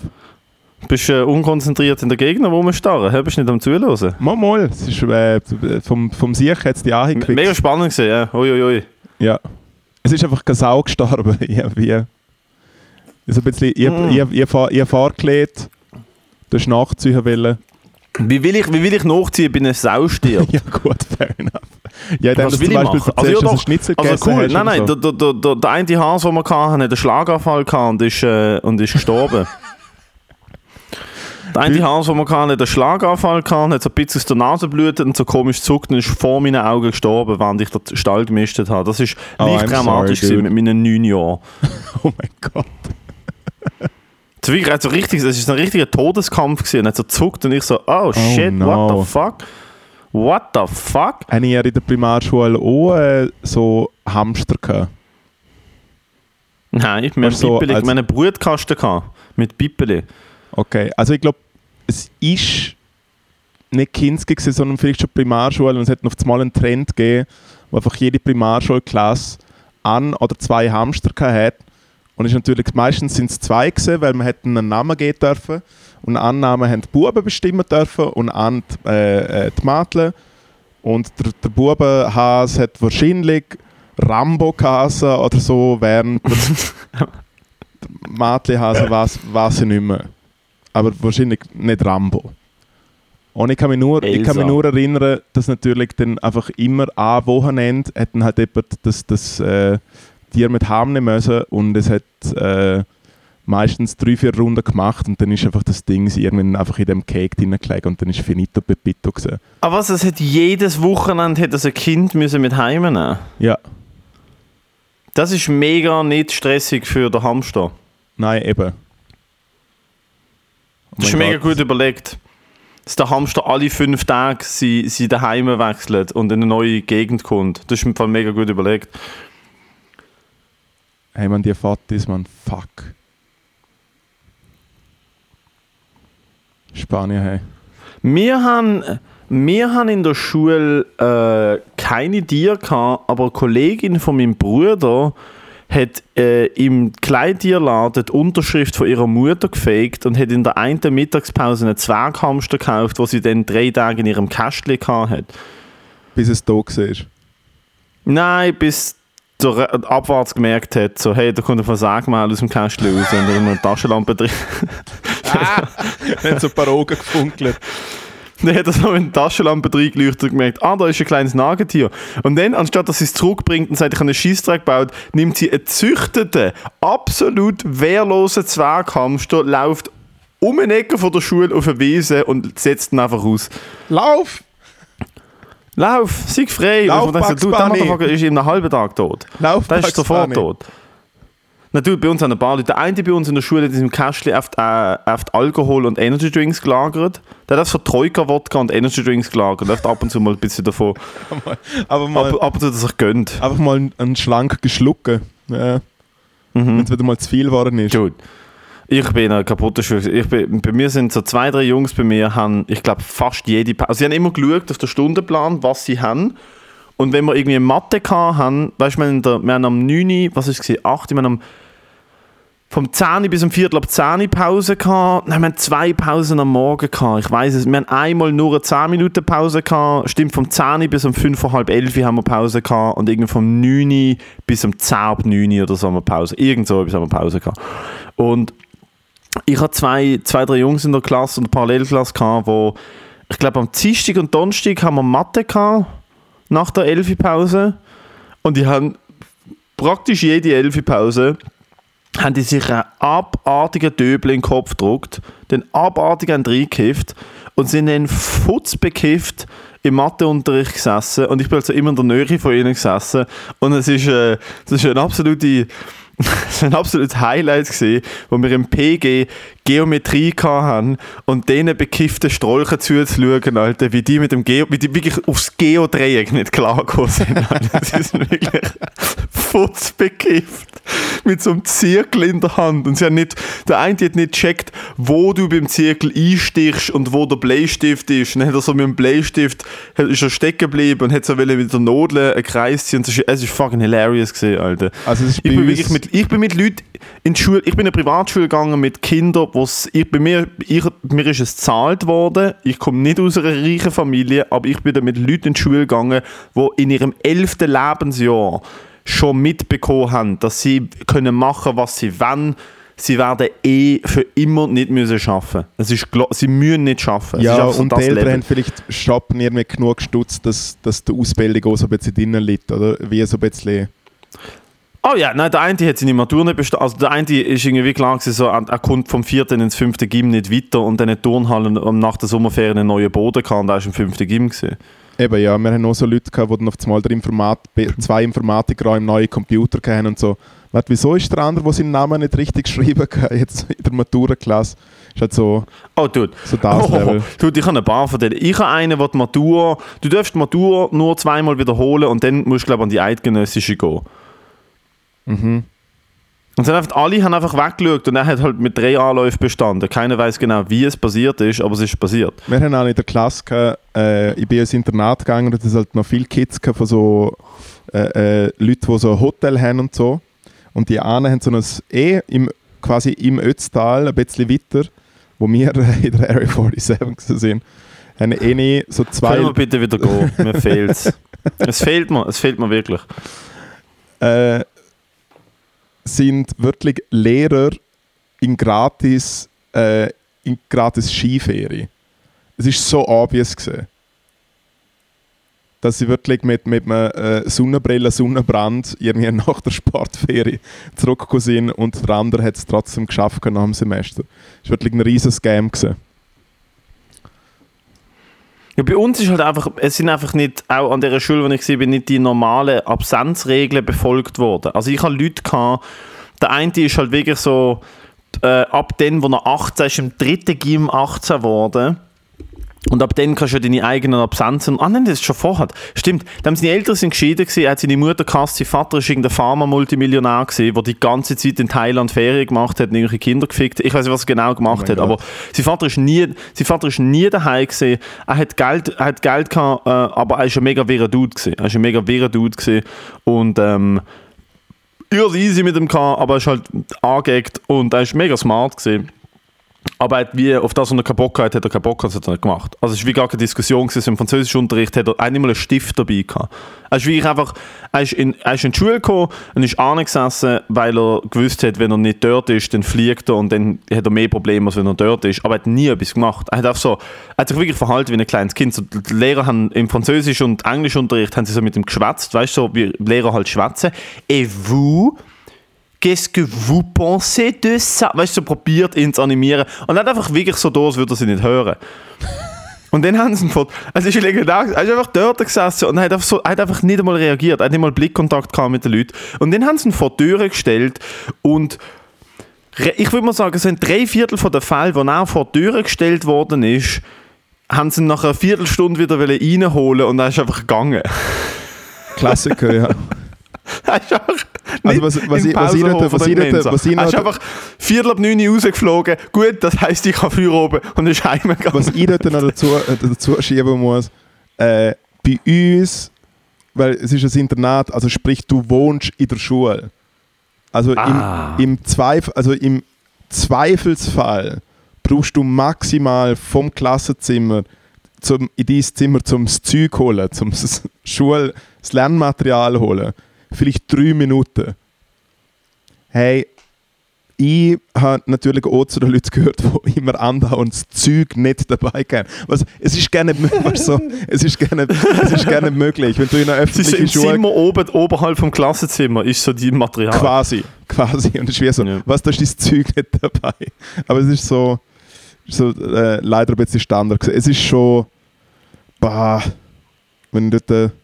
Bist du äh, unkonzentriert in der Gegend rumstarren? Hä? Bist du nicht am Zuhören? Mal, mal. Es ist, äh, vom, vom Sieg hat es die angekriegt. Mega spannend gewesen, ja. Ui, ui, ui. Ja. Es ist einfach keine Sau gestorben. ja, wie. So ein bisschen, ich, Mm. ich, ich, ich, fahr- ich Fahrgerät, du hast nachziehen wollen. Wie will ich, wie will ich nachziehen, bin eine Sau stirbt? [laughs] Ja gut, fair enough. Ja, dann Was will du ich zum Beispiel machen? erzählst, Also, ja, doch. Schnitzel Also cool, hast nein, nein, so. der, der, der, der eine Hase, den wir hatten, hat einen Schlaganfall gehabt und ist, äh, und ist gestorben. [laughs] der eine Hase, den wir hatten, hat einen Schlaganfall gehabt, hat so ein bisschen aus der Nase blutet und so komisch zuckt und ist vor meinen Augen gestorben, während ich den Stall gemistet habe. Das ist Oh, leicht I'm dramatisch sorry, mit meinen neun Jahren. [laughs] Oh mein Gott. Es war so richtig, es ist ein richtiger Todeskampf gewesen. Und er hat so zuckt und ich so, oh shit, no. what the fuck? What the fuck? Habe ich ja in der Primarschule auch äh, so Hamster gehabt. Nein, Weißt du, so Pippeli, als- wir haben einen Brutkasten gehabt, mit Pippeli. Okay, also ich glaube, es ist nicht Kinski gewesen, sondern vielleicht schon Primarschule und es hat noch mal einen Trend gegeben, wo einfach jede Primarschulklasse an oder zwei Hamster gehabt hat. Und ist natürlich, meistens sind es zwei gewesen, weil man hätten einen Namen geben dürfen. Und einen Namen haben die Buben bestimmen dürfen und an die, äh, äh, die Mädchen. Und der, der Bubenhase hat wahrscheinlich Rambo geheißen oder so, während der, [laughs] Mädchenhase weiß ich nicht mehr. Aber wahrscheinlich nicht Rambo. Und ich kann mich nur, ich kann mich nur erinnern, dass natürlich dann einfach immer an Wochenende hat dann halt jemand das, das äh, Tier mit nehmen müssen und es hat äh, meistens drei, vier Runden gemacht und dann ist einfach das Ding irgendwann einfach in dem Cake reingelegt und dann ist finito pepito gewesen. Aber was, es hat jedes Wochenende hat das ein Kind müssen mit heimnehmen Ja, Das ist mega nicht stressig für den Hamster. nein, eben. Oh Das ist mega gut überlegt. Dass der Hamster alle fünf Tage sie, sie daheim wechselt und in eine neue Gegend kommt. Das ist im Fall mega gut überlegt. Hey man, die Fatis, man, fuck. Spanien, hey. Wir haben, wir haben in der Schule äh, keine Tiere gehabt, aber eine Kollegin von meinem Bruder hat äh, im Kleintierladen die Unterschrift von ihrer Mutter gefaked und hat in der einen Mittagspause einen Zwerghamster gekauft, wo sie dann drei Tage in ihrem Kästchen gehabt hat. Bis es da war. Nein, bis der abwärts gemerkt hat, so, hey, da kommt ein Versagmal aus dem Kästchen raus und dann eine Taschenlampe drin. [laughs] Dann so ein paar Augen gefunkelt. [laughs] Dann hat er so mit der Taschenlampe reingeleuchtet und gemerkt, ah, da ist ein kleines Nagetier. Und dann, anstatt dass sie es zurückbringt und sagt, ich habe einen Scheissdreck gebaut, nimmt sie einen züchteten, absolut wehrlosen Zwerghamster, läuft um eine Ecke von der Schule auf eine Wiese und setzt ihn einfach aus. Lauf! Lauf, sei frei. Lauf, und man denkt du, der. Motherfucker ist in einem halben Tag tot. Lauf, Der ist sofort tot. Natürlich, bei uns haben ein paar Leute. Der eine bei uns in der Schule hat in seinem Kästchen oft, äh, oft Alkohol und Energy Drinks gelagert. Der hat so Troika-Wodka und Energy Drinks gelagert. Der hat ab und zu mal ein bisschen davon. [laughs] Aber mal, Ab, ab und zu dass er sich gönnt. einfach mal einen schlank geschlucken. Ja. Mhm. Wenn es wieder mal zu viel geworden ist. Gut. Ich bin in einer kaputten Schule. Ich bin, bei mir sind so zwei, drei Jungs bei mir, haben, ich glaube, fast jede Pa- Also, sie haben immer geschaut auf den Stundenplan, was sie haben. Und wenn wir irgendwie Mathe haben, weißt du, wir, wir haben am 9, was ist es, 8, wir haben am, vom 10 bis um Viertel ab 10 Pause gehabt. Nein, wir haben zwei Pausen am Morgen gehabt. Ich weiß es. Wir haben einmal nur eine 10 Minuten Pause gehabt. Stimmt, vom 10 bis um 5, halb 11 haben wir Pause gehabt. Und irgendwie vom 9 bis um 10 ab 9 oder so haben wir Pause. Irgend so etwas haben wir Pause gehabt. Und ich hatte zwei, zwei, drei Jungs in der Klasse und Parallelklasse gehabt, wo ich glaube am Dienstag und Donnerstag haben wir Mathe gehabt, nach der Elfi-Pause. Und die haben praktisch jede Elfi-Pause haben die sich einen abartigen Döbel in den Kopf gedruckt, den abartigen reingekifft und sind dann futzbekifft im Matheunterricht gesessen und ich bin also immer in der Nähe von ihnen gesessen und es ist, äh, es ist eine absolute [laughs] das war ein absolutes Highlight, gewesen, wo wir im PG Geometrie hatten und denen bekifften Strolchen zuzuschauen, Alter, wie die mit dem Geo, wie die wirklich aufs Geodreieck nicht klargekommen sind. [laughs] Alter. Sie sind wirklich futzbekifft mit so einem Zirkel in der Hand und sie haben nicht, der eine hat nicht gecheckt, wo du beim Zirkel einstichst und wo der Bleistift ist. Und dann hat er so mit dem Bleistift ist er stecken geblieben und hat so mit der Nadel einen Kreis ziehen. Es ist, es ist fucking hilarious gewesen, Alter. Also Ich bin, wirklich mit, ich bin mit Leuten in die Schule, ich bin in eine Privatschule gegangen mit Kindern, wo's, ich, bei mir, ich, mir ist es gezahlt worden, ich komme nicht aus einer reichen Familie, aber ich bin dann mit Leuten in die Schule gegangen, die in ihrem elften Lebensjahr schon mitbekommen haben, dass sie können machen, was sie wollen. Sie werden eh für immer nicht müssen schaffen. Es ist sie müssen nicht ist Ja, und die Eltern Level. haben vielleicht shoppen irgendwie genug gestutzt, dass, dass die Ausbildung auch so ein bisschen drinnen liegt, oder? Wie so ein bisschen... Oh ja, nein, der eine hat seine Matur nicht bestanden. Also der eine ist irgendwie klar gewesen, so, er, kommt vom vierten ins fünfte Gym nicht weiter und dann hat die Turnhalle um nach der Sommerferien einen neuen Boden gehabt und er ist im fünften Gym gewesen. Eben, ja, wir haben auch so Leute gehabt, die dann auf einmal der Informat zwei Informatiker im neuen Computer hatten und so. Warte, wieso ist der andere, der seinen Namen nicht richtig geschrieben hat, [laughs] jetzt in der Maturaklasse? Ist halt so, Oh, dude. so das oh, Level. Dude, ich habe ein paar von denen. Ich habe einen, der die Matur... Du darfst die Matur nur zweimal wiederholen und dann musst du, glaube ich, an die eidgenössische gehen. Mhm. Und dann einfach, alle haben einfach weggeschaut und er hat halt mit drei Anläufen bestanden. Keiner weiß genau, wie es passiert ist, aber es ist passiert. Wir haben auch in der Klasse, äh, ich bin ins Internat gegangen und es halt noch viele Kids von so äh, äh, Leuten, die so ein Hotel haben und so. Und die einen haben so ein eh im, quasi im Ötztal, ein bisschen weiter, wo wir [laughs] in der Area 47 gewesen sind, haben eh nie so zwei... Können wir bitte wieder gehen? Mir [laughs] fehlt es. Es fehlt mir, es fehlt mir wirklich. äh, sind wirklich Lehrer in gratis, äh, in gratis Skiferie. Es ist so obvious gesehen. Dass sie wirklich mit, mit einem äh, Sonnenbrille, Sonnenbrand irgendwie [laughs] nach der Sportferie zurückgekommen sind und der andere hat es trotzdem geschafft nach dem Semester. Es war wirklich ein riesiges Scam. Gewesen. Ja, bei uns ist halt einfach, es sind einfach nicht, auch an der Schule, wo ich war, nicht die normalen Absenzregeln befolgt worden. Also ich hatte Leute, gehabt, der eine ist halt wirklich so, äh, ab dann, wo er 18 ist, im dritten Gym 18 geworden. Und ab dann kannst du ja deine eigenen Absenzen. Ah nein, das ist schon vorher. Stimmt. Da haben seine Eltern sind geschieden gewesen, er hat seine Mutter gehasst, sein Vater ist irgendein Pharma-Multimillionär gewesen, der die ganze Zeit in Thailand Ferien gemacht hat und irgendwelche Kinder gefickt. Ich weiß nicht, was er genau gemacht mein hat, Gott. aber sein Vater ist nie, sein Vater ist nie daheim gewesen. Er hat Geld, er hat Geld gehabt, äh, aber er ist ein mega wirrer Dude gewesen. Er ist ein mega wirrer Dude gewesen und ähm, easy mit ihm gehabt, aber er ist halt angeeckt und er ist mega smart gewesen. Aber er wie auf das, was er keinen Bock hat, hat er keinen Bock, also hat er nicht gemacht. Also es war wie gar keine Diskussion gewesen. Im Französischunterricht hat er einmal einen Stift dabei gehabt. Er ist wirklich einfach, er ist in, er ist in die Schule gekommen und ist angesessen, weil er gewusst hat, wenn er nicht dort ist, dann fliegt er und dann hat er mehr Probleme, als wenn er dort ist. Aber er hat nie etwas gemacht. Er hat, einfach so, er hat sich wirklich verhalten wie ein kleines Kind. So, die Lehrer haben im Französisch- und Englischunterricht haben sie so mit ihm geschwätzt, weißt du, so wie Lehrer halt schwätzen. Et vous? Qu'est-ce que vous pensez de ça? Weißt du, so probiert ihn zu animieren. Und hat einfach wirklich so da, als würde er sie nicht hören. [laughs] Und dann haben sie ihn vor. Also, ist legendär. Er ist einfach dort gesessen und hat einfach, so, hat einfach nicht einmal reagiert. Er hat nicht mal Blickkontakt gehabt mit den Leuten. Und dann haben sie ihn vor die Türe gestellt und ich würde mal sagen, es sind drei Viertel von den Fällen, wo er vor die Türe gestellt worden ist, haben sie ihn nach einer Viertelstunde wieder reinholen und er ist einfach gegangen. Klassiker, ja. [laughs] Er ist einfach Also nicht was- was ich- was ich dort- was ich Mensa. was ich ist noch- einfach viertel ab neun rausgeflogen. Gut, das heisst, ich kann früh oben und ist heimgegangen. Was ich dort noch dazu, äh, dazu schieben muss, äh, bei uns, weil es ist ein Internat, also sprich, du wohnst in der Schule. Also Ah. im, im, Zweifel, also im Zweifelsfall brauchst du maximal vom Klassenzimmer zum, in dein Zimmer zum Zeug holen, zum Schul, das Lernmaterial holen. Vielleicht drei Minuten. Hey, ich habe natürlich auch zu den Leuten gehört, die [laughs] immer andauernd das Zeug nicht dabei haben. Also, es ist gerne so, es ist gerne, es ist gerne [laughs] möglich, wenn du in einer öffentlichen im Schule Zimmer oben, oberhalb vom Klassenzimmer ist so die Material. quasi, quasi und es ist wie so, Ja. was da ist das Zeug nicht dabei. Aber es ist so, so äh, leider ein bisschen Standard. Es ist schon, bah, wenn du dort, äh,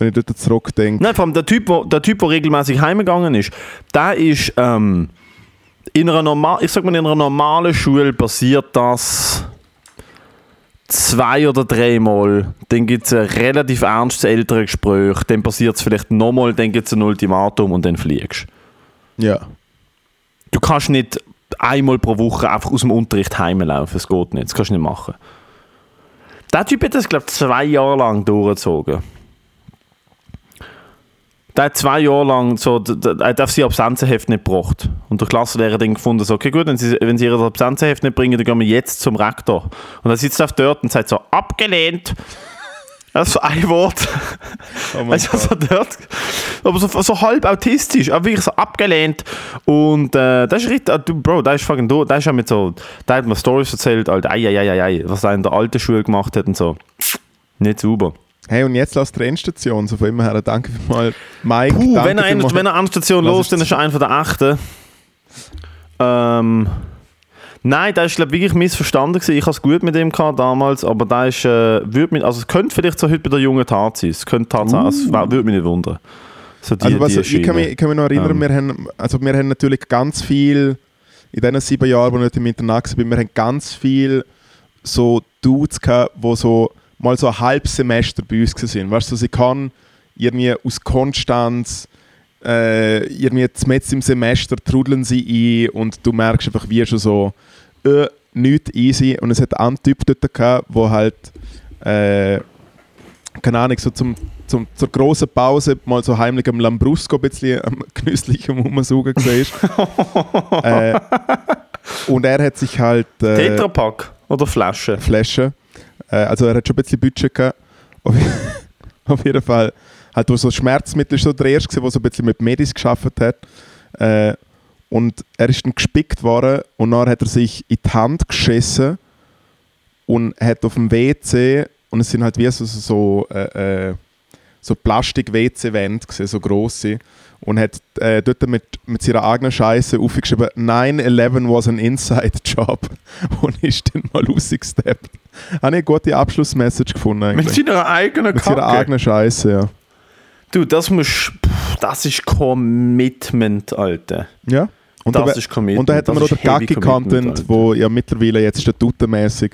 wenn ich dort zurückdenke. Nein, vor allem der Typ, wo, der Typ, der regelmäßig heimgegangen ist, der ist ähm, in einer normal, ich sag mal, in einer normalen Schule passiert das zwei oder dreimal. Dann gibt es ein relativ ernstes Elterngespräch, dann passiert es vielleicht nochmal, dann gibt es ein Ultimatum und dann fliegst Ja. du. kannst nicht einmal pro Woche einfach aus dem Unterricht heimlaufen, das geht nicht, das kannst du nicht machen. Der Typ hat das, glaube ich, zwei Jahre lang durchgezogen. Der hat zwei Jahre lang so, er auf sein Absenzenheft nicht gebracht. Und der Klassenlehrer hat dann gefunden, so, okay gut, wenn sie, wenn sie ihr Absenzenheft nicht bringen, dann gehen wir jetzt zum Rektor. Und er sitzt auf dort und sagt so, abgelehnt. [laughs] Das so ein Wort. [laughs] Oh Weißt du, so dort, aber so, so halb autistisch, aber wirklich so abgelehnt. Und äh, das ist richtig, du, Bro, da ist fucking do, da ist ja mit so, da hat mir Stories erzählt, Alter, ei, ei, ei, ei, was er in der alten Schule gemacht hat und so. Nicht sauber. Hey, und jetzt lass die Endstation. So von immer her, danke vielmals, Mike. Puh, wenn er, vielmals. wenn er an Station los, ist dann ist er einer der Echten. Ähm, nein, da ist glaube wirklich missverstanden gewesen. Ich hatte es gut mit ihm gehabt damals, aber da ist, äh, würd mich, also es könnte vielleicht so heute bei der jungen Tat sein. Es könnte Tatsache, es wär- würde mich nicht wundern. So die, Also was, die ich, kann mich, ich kann mich noch erinnern, Ähm. wir, haben, also wir haben natürlich ganz viel, in diesen sieben Jahren, wo ich nicht im Internat war, wir haben ganz viel so Dudes gehabt, die so mal so ein halbes Semester bei uns waren. Weißt du, sie kann irgendwie aus Konstanz äh, irgendwie mitten im Semester trudeln sie ein und du merkst einfach, wie schon so äh, nichts easy. Und es hat einen Typ dort gehabt, der halt äh, keine Ahnung, so zum, zum, zur grossen Pause mal so heimlich am Lambrusco ein bisschen am [laughs] genüsslich am Rumsaugen war. [laughs] äh, und er hat sich halt äh, Tetrapack oder Flasche? Flasche, also er hat schon ein bisschen Budget gehabt. Auf, [laughs] auf jeden Fall, halt wo so Schmerzmittel ist so der erste, der so ein bisschen mit Medis geschafft hat. Äh, und er ist dann gespickt worden und dann hat er sich in die Hand geschissen und hat auf dem WC und es sind halt wie so, so, äh, äh, so Plastik-WC-Wände so grosse und hat äh, dort mit, mit seiner eigenen Scheiße aufgeschrieben 9-11 was an inside job [laughs] und ist dann mal rausgesteppt. Habe ich eine gute Abschlussmessage gefunden Mit eigentlich. seiner eigenen Mit seiner eigenen Scheiße, ja. Du, das muss, das ist Commitment, Alter. ja. Und das da, ist Commitment. und da hätten wir noch den Gacki-Content, wo ja mittlerweile jetzt statutenmäßig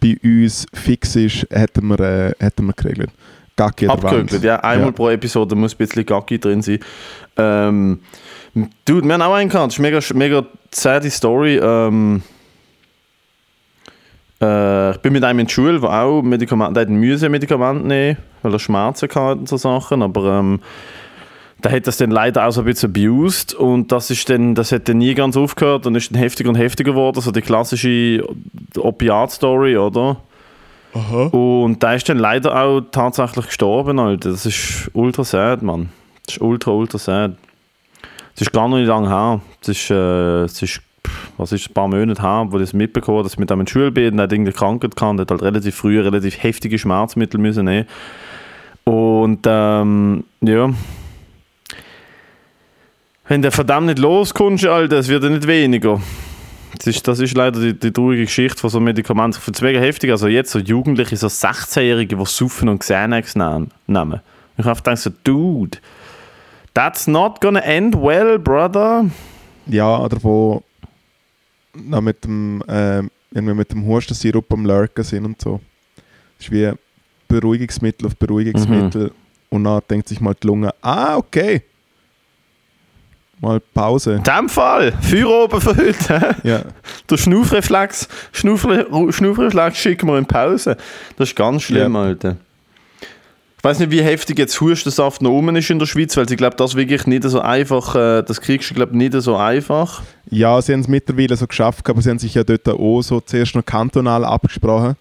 bei uns fix ist, hätten wir, äh, hätten wir geregelt. Gacki. Abgerückelt, ja. Einmal Ja. pro Episode muss ein bisschen Gacki drin sein. Ähm, Dude, wir haben auch einen gehabt. Das ist eine mega, mega sad Story. Ähm, äh, ich bin mit einem in der Schule, der auch Medikamente, der hat ein Medikament nehmen, weil er Schmerzen hatte und so Sachen, aber ähm, der hat das dann leider auch so ein bisschen abused und das ist dann, das hat dann nie ganz aufgehört und ist dann heftiger und heftiger geworden, so die klassische Opiat-Story, oder? Aha. Und der ist dann leider auch tatsächlich gestorben, Alter. Das ist ultra sad, Mann. Das ist ultra, ultra sad. Das ist gar noch nicht lange her. Das ist, äh, das ist was ist, ein paar Monate her, wo ich das mitbekommen habe, dass ich mit und er hat irgendeine Krankheit und hat halt relativ früh relativ heftige Schmerzmittel müssen nehmen. Und ähm, ja. Wenn der verdammt nicht loskommst, Alter, es wird ja nicht weniger. Das ist, das ist leider die, die traurige Geschichte von so Medikamenten. Es mega heftig. Also jetzt so Jugendliche, so 16-Jährige, die saufen und Xanax nehmen. Ich habe gedacht so, Dude, that's not gonna end well, brother. Ja, oder wo noch mit dem, äh, irgendwie mit dem Hustensirup am Lurken sind und so. Das ist wie Beruhigungsmittel auf Beruhigungsmittel. Mhm. Und dann denkt sich mal die Lunge, ah, okay. Mal Pause. In dem Fall, Feuer oben heute. [laughs] hä? Ja, Der Schnaufreflex, Schnaufre, Schnaufreflex schicken wir in Pause. Das ist ganz schlimm, Ja. Alter. Ich weiß nicht, wie heftig jetzt Hustensaft noch oben ist in der Schweiz, weil ich glaube, das wirklich nicht so einfach, äh, das kriegst du, glaube nicht so einfach. ja sie haben es mittlerweile so geschafft, aber sie haben sich ja dort auch so zuerst noch kantonal abgesprochen.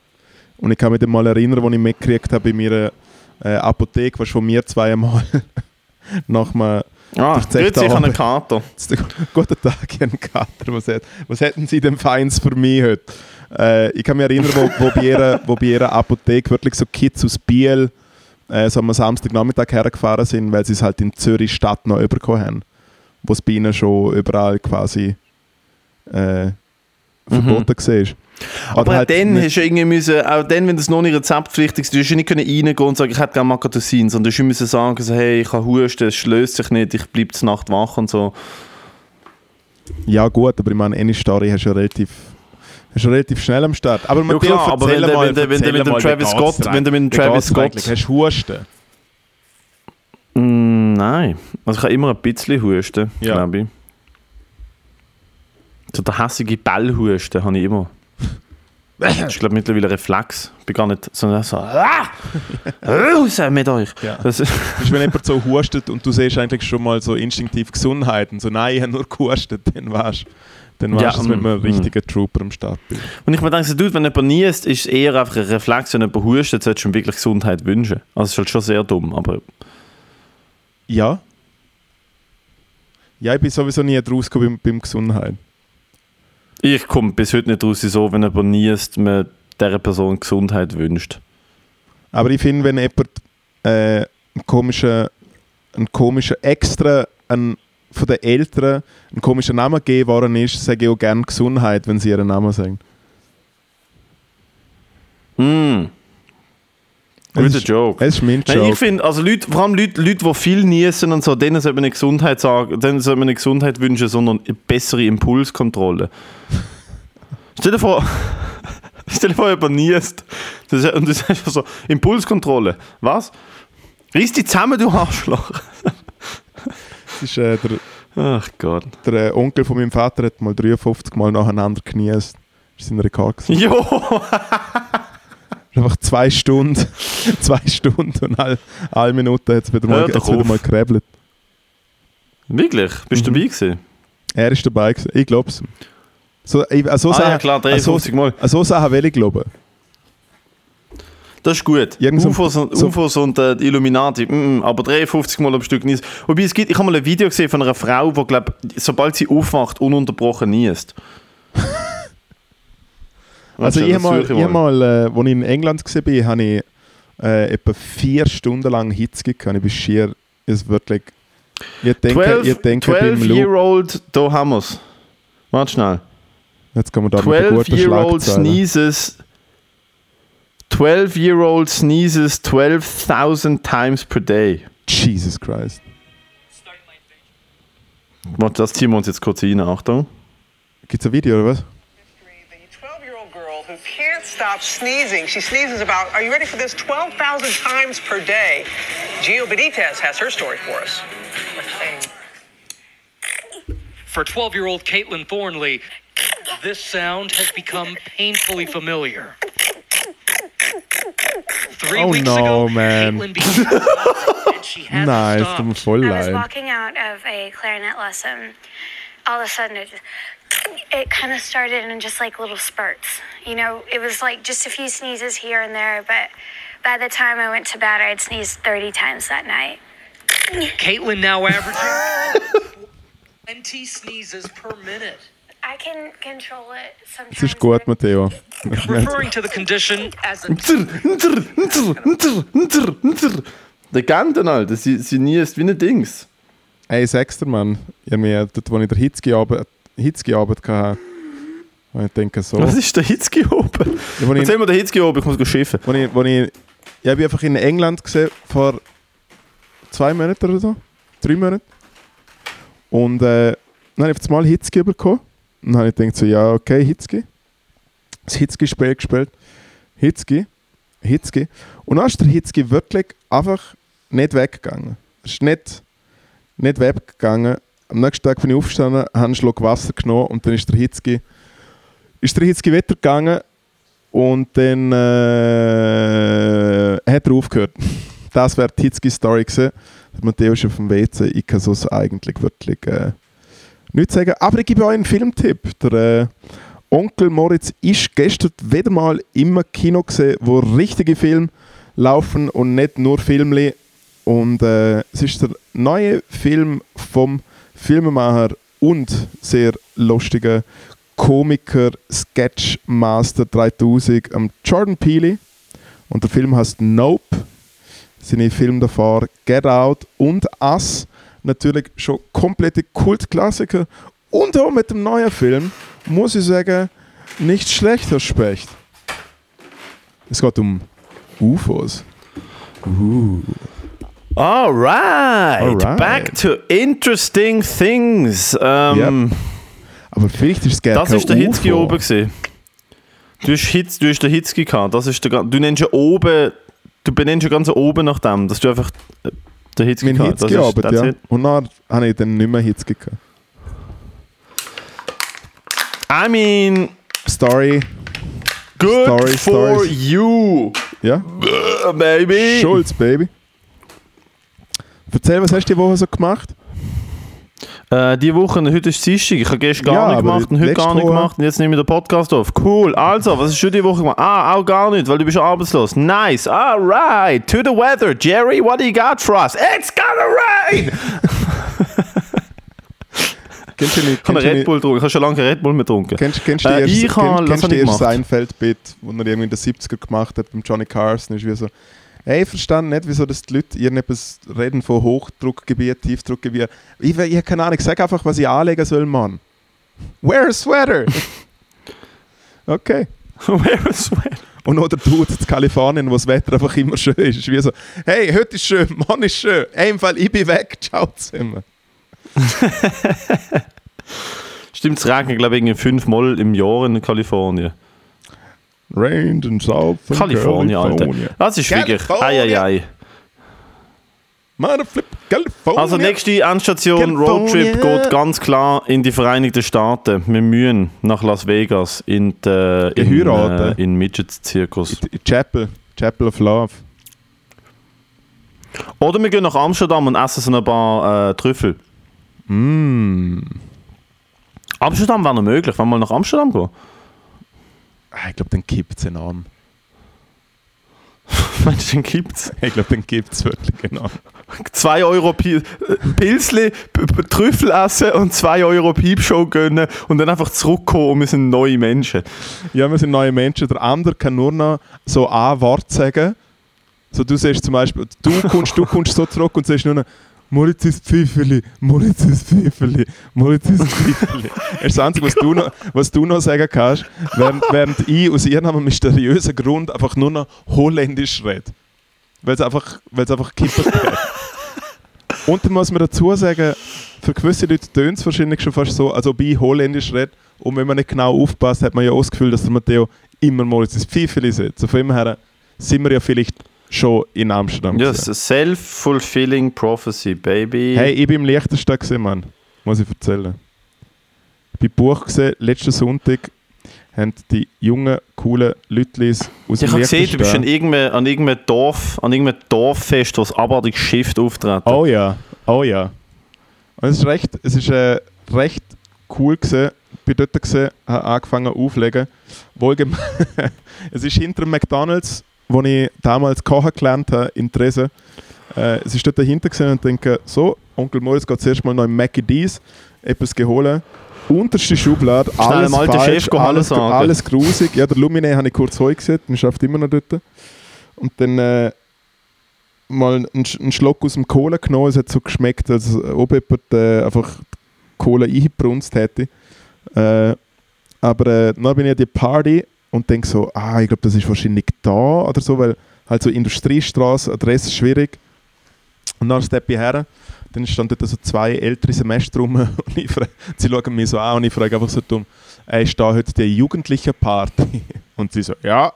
Und ich kann mich dann mal erinnern, als ich mitgekriegt habe bei meiner äh, Apotheke, was von mir zweimal [laughs] nach einem Ah, grüezi, ich habe einen Kater. [laughs] Guten Tag, Herr Kater. Was, hat, was hätten Sie denn Feins für mich heute? Äh, ich kann mich erinnern, wo, wo, bei ihrer, wo bei ihrer Apotheke wirklich so Kids aus Biel äh, so am Samstagnachmittag hergefahren sind, weil sie es halt in Zürich Stadt noch überkommen haben. Wo es bei ihnen schon überall quasi äh, verboten war. Aber Oder auch halt dann hast du irgendwie müssen, auch dann, wenn das noch nicht rezeptpflichtig ist, du hast nicht können reingehen und sagen, ich hätte gerne Macatosin, sondern du müssen sagen, so, hey, ich habe Husten, es löst sich nicht, ich bleibe zur Nacht wach und so. Ja gut, aber ich meine, eine Story hast du ja relativ, hast du relativ schnell am Start. Aber Ja, Matteo, klar, aber erzähl wenn du- mal, wenn wenn dem mal, Travis Scott- wenn du mit dem Travis Scott-? Hast du Husten? Mm, nein, also ich habe immer ein bisschen Husten, Ja. glaube ich. So der hässige Bellhusten habe ich immer. Das ist, glaube mittlerweile ein Reflex. Ich bin gar nicht so, so ah! [laughs] raus mit euch. Ja. Das ist, wenn jemand so hustet und du siehst eigentlich schon mal so instinktiv Gesundheit und so, nein, ich habe nur gehustet, dann weißt du, dann weißt Ja, du, dass mit mm, einem mm. richtigen Trooper am Start bist. Und ich mir denke, so, wenn jemand niest, ist es eher einfach ein Reflex, wenn jemand hustet, solltest du ihm wirklich Gesundheit wünschen. Also es ist halt schon sehr dumm, aber Ja. Ja, ich bin sowieso nie rausgekommen beim, beim Gesundheit. ich komme bis heute nicht raus, so, wenn jemand niest, man dieser Person Gesundheit wünscht. Aber ich finde, wenn jemand äh, einen komischen, einen komischen extra einen, von den Eltern einen komischen Namen gegeben worden ist, sage ich auch gerne Gesundheit, wenn sie ihren Namen sagen. Mm. Guter ist- Joke. Es ist mein Nein, Joke. ich finde, also Leute, vor allem Leute, Leute, die viel niesen und so, denen sollte man nicht Gesundheit sagen, denen sollte man nicht Gesundheit wünschen, sondern eine bessere Impulskontrolle. [laughs] Stell dir vor, [laughs] stell dir vor, jemand niest das, und du sagst so, Impulskontrolle, was? Riss dich zusammen, du Arschloch. [laughs] Das ist, äh, der, Ach Gott. der äh, Onkel von meinem Vater hat mal 53 Mal nacheinander genießt. Das ist sein Rekord. gewesen. Jo! [laughs] Einfach zwei Stunden, [laughs] zwei Stunden und alle, alle Minuten hat es wieder mal, hat's wieder mal gekrabbelt. Wirklich? Bist du Mhm. dabei gewesen? Er ist dabei gewesen. Ich glaube es. So, ich, also, Ah ja, Sachen- klar, also, 53 Mal. so Sachen will ich glauben. Das ist gut. Irgend so UFOs und, so- UFOs und äh, Illuminati, mm, mm, aber 53 Mal am Stück niest. Wobei es gibt, ich habe mal ein Video gesehen von einer Frau, die, glaub, sobald sie aufwacht, ununterbrochen niest. [laughs] Also ich habe mal, ich hab mal äh, als ich in England war, habe ich äh, etwa vier Stunden lang Hits gehabt. Ich bin schier, ist wirklich... Ich denke, 12, ich denke beim Loop... Year-Old, da haben wir es. Warte schnell. Jetzt kommen wir da mit einer 12 guten year old sneezes 12 year old sneezes 12,000 times per day. Jesus Christ. Warte, das ziehen wir uns jetzt kurz rein, Achtung. Gibt es ein Video oder was? 12-year-old girl who can't stop sneezing. She sneezes about, are you ready for this? 12,000 times per day. Gio Benitez has her story for us. For 12 year old Caitlin Thornley, this sound has become painfully familiar. Three Oh, weeks no, ago, man. Caitlin began to and she hasn't Nein, es tut voll I was walking out of a clarinet lesson. All of a sudden, it just, it kind of started in just like little spurts. You know, it was like just a few sneezes here and there, but by the time I went to bed, I had sneezed 30 times that night. Caitlin now averaging [laughs] 20 sneezes per minute. I can control it sometimes. Das ist gut, Matteo. [laughs] Referring to the condition as a Der Ganten, Alter, sie, sie niest wie ein Dings. Ey, dir, Mann. Ich hab mir, dort, wo ich der Hitzki-Arbeit Hitzki-Arbeit hatte, und ich denke so... Was ist der Hitzki oben? Ja, ich- Erzähl mir den Hitzki oben, ich muss go schiffen. Wo ich, wo ich, ich bin einfach in England gesehen vor zwei Monaten oder so, drei Monaten. Und äh, dann habe ich auf das Mal Hitzki bekommen. Dann habe ich gedacht so, ja, okay, Hitzki. Das Hitzki-Spiel gespielt. Hitzki, Hitzki. Und dann ist der Hitzki wirklich einfach nicht weggegangen. Er ist nicht, nicht weggegangen. Am nächsten Tag bin ich aufgestanden, habe einen Schluck Wasser genommen und dann ist der Hitzki, ist der Hitzki weitergegangen und dann äh, hat er aufgehört. Das wäre die Hitzki-Story gewesen. Matteo ist auf dem WC. Ich kann so eigentlich wirklich äh, nichts sagen. Aber ich gebe euch einen Filmtipp. Der äh, Onkel Moritz ist gestern wieder mal im Kino gesehen, wo richtige Filme laufen und nicht nur Filmli. Und äh, es ist der neue Film vom Filmemacher und sehr lustigen Komiker Sketchmaster 3000, am Jordan Peele. Und der Film heißt Nope. Seine Filme davor Get Out und Us. Natürlich schon komplette Kultklassiker. Und auch mit dem neuen Film muss ich sagen, Nicht schlecht, Herr Specht. Es geht um UFOs. Alright. Alright. Back to interesting things. Ähm, Aber vielleicht ist es gerne Das ist der Hitzki oben gesehen. Du hast, Hitz, du hast den Hitzki gehabt. Das ist der, du nennst ja oben, du benennst ja ganz oben nach dem, dass du einfach den Hitzki Mein Hitzki that's ja. Und dann habe ich dann nicht mehr Hitzki gehabt. I mean, Story, good Story, for stories. you, ja. baby. Schulz, Baby. Erzähl, was hast du die Woche so gemacht? Äh, die Woche, heute ist Dienstag, ich habe gestern gar Ja, nicht aber gemacht und heute gar nicht Woche- gemacht und jetzt nehme ich den Podcast auf. Cool, also, was hast du die Woche gemacht? Ah, auch gar nicht, weil du bist arbeitslos. Nice, alright, to the weather. Jerry, what do you got for us? It's gonna rain! [laughs] Kennst du nicht? Ich habe Kennst Red? Bull getrunken, ich habe schon lange keinen Red Bull mehr getrunken. Kennst, kennst du Äh, das kennst erste gemacht. Seinfeld-Bit, wo er irgendwie in den 70er gemacht hat, beim Johnny Carson, ist wie so, hey, ich verstehe nicht, wieso das die Leute irgendetwas reden von Hochdruckgebiet, Tiefdruckgebiet. Ich, ich habe keine Ahnung, sag einfach, was ich anlegen soll, Mann. Wear a sweater! [laughs] okay. [laughs] Wear a sweat. Und oder Dude in Kalifornien, wo das Wetter einfach immer schön ist. ist wie so, hey, heute ist schön, [laughs] Mann ist schön. Ey, im Fall, ich bin weg, ciao zusammen. Stimmt, es regnet, glaube ich, irgendwie fünfmal im Jahr in Kalifornien. Rained in South Kalifornien, Alter. California. Das ist wirklich. California. Eieiei. Motherflip, California. Also, nächste Endstation California. Roadtrip geht ganz klar in die Vereinigten Staaten. Wir mühen nach Las Vegas in, die, in, Geheiratet. äh, in Midget-Zirkus. Chapel, Chapel of Love. Oder wir gehen nach Amsterdam und essen so ein paar äh, Trüffel. Mm. Amsterdam wäre noch möglich, wenn wir mal nach Amsterdam gehen. Ah, Ich glaube, dann gibt es enorm. [laughs] Meinst du, den gibt's? [laughs] Ich glaube, dann gibt es wirklich genau. 2 Euro äh, Pilsli, Trüffel essen und 2 Euro Piepshow gönnen und dann einfach zurückkommen und wir sind neue Menschen. Ja, wir sind neue Menschen. Der andere kann nur noch so ein Wort sagen. So, du sagst zum Beispiel, du kommst, du kommst so zurück und sagst nur noch, Moritz ist Pfifferli, Moritz ist Pfifferli, Moritz ist [laughs] Pfifferli. Das ist das Einzige, was du noch, was du noch sagen kannst, während, während ich aus irgendeinem mysteriösen Grund einfach nur noch Holländisch rede. Weil es einfach, einfach kippert. [laughs] Und dann muss man dazu sagen, für gewisse Leute tönt es wahrscheinlich schon fast so, als ob ich Holländisch rede. Und wenn man nicht genau aufpasst, hat man ja auch das Gefühl, dass der Matteo immer ins Pfeifeli sitzt. So von dem her sind wir ja vielleicht schon in Amsterdam. Yes, gewesen. a self-fulfilling prophecy, baby. Hey, ich bin im Liechtenstein gesehen, Mann. Muss ich erzählen. Ich bin Buch gesehen, letzten Sonntag haben die jungen, coolen Leutlis aus ich habe gesehen, du bist an irgendeinem, an irgendeinem Dorf, an irgendeinem Dorffest, wo das abartig Shift auftreten. Oh ja, oh ja. Und es ist recht, es ist äh, recht cool gewesen. Ich bin dort gewesen, habe angefangen aufzulegen. Wohlgem [laughs] es ist hinter dem McDonalds, wo ich damals kochen gelernt habe, in Dresden. Äh, ist dort dahinter gewesen und denke, so, Onkel Moritz geht zuerst mal noch im Mackie D's etwas geholt. Unterste Schublade, alles dem alten falsch, alles, sagen. alles grusig. Ja, der Lumine habe ich kurz heu gesehen, der schafft immer noch dort. Und dann äh, mal einen, Sch- einen Schluck aus dem Cola genommen. Es hat so geschmeckt, als ob jemand äh, einfach Cola eingebrunst hätte. Äh, aber äh, dann bin ich an die Party und denke so, ah, ich glaube, das ist wahrscheinlich da oder so, weil halt so Industriestraße, Adresse schwierig. Und dann steppe ich her, dann stand dort so zwei ältere Semester rum [laughs] und ich frage, sie schauen mich so an und ich frage einfach so dumm, ey, ist da heute die jugendliche Party? [laughs] Und sie so, ja.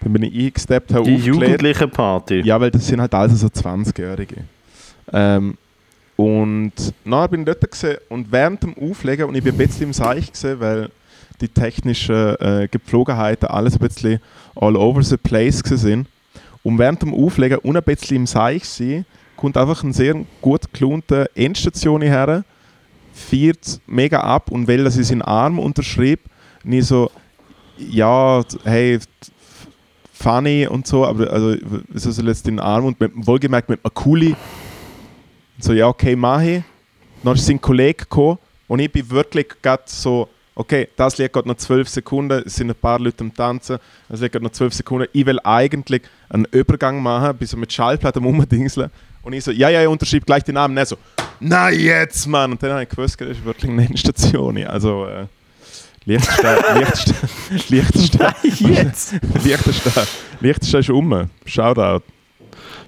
Dann bin ich eingesteppt, habe Die aufgelegt. jugendliche Party. Ja, weil das sind halt also so 20-Jährige. Ähm, und dann bin ich dort gewesen, und während dem Auflegen, und ich bin ein bisschen im Seich gewesen, weil die technischen äh, Gepflogenheiten alles ein bisschen all over the place sind. Und während dem Auflegen und ein bisschen im Seich sein, kommt einfach ein sehr gut gelohnter Endstation her, feiert mega ab und will, dass ich seinen Arm unterschrieb. Ich so, ja, hey, funny und so, aber also, wieso soll jetzt den Arm und mit, wohlgemerkt mit einem Kuli. So, ja, okay, mach ich. Dann ist sein Kollege gekommen und ich bin wirklich gerade so, okay, das liegt gerade noch 12 Sekunden, es sind ein paar Leute am Tanzen, das liegt gerade noch 12 Sekunden. Ich will eigentlich einen Übergang machen, bis so mit Schallplatten rumdingseln. Und ich so, ja, ja, ich unterschreibe gleich den Namen. Und er so, na jetzt, Mann! Und dann habe ich gewusst, das ist wirklich eine Endstation. Also, äh, Liechtenstein, [laughs] Liechtenstein, Liechtenstein, Jetzt! [laughs] Liechtenstein, Liechtenstein ist um. Shoutout.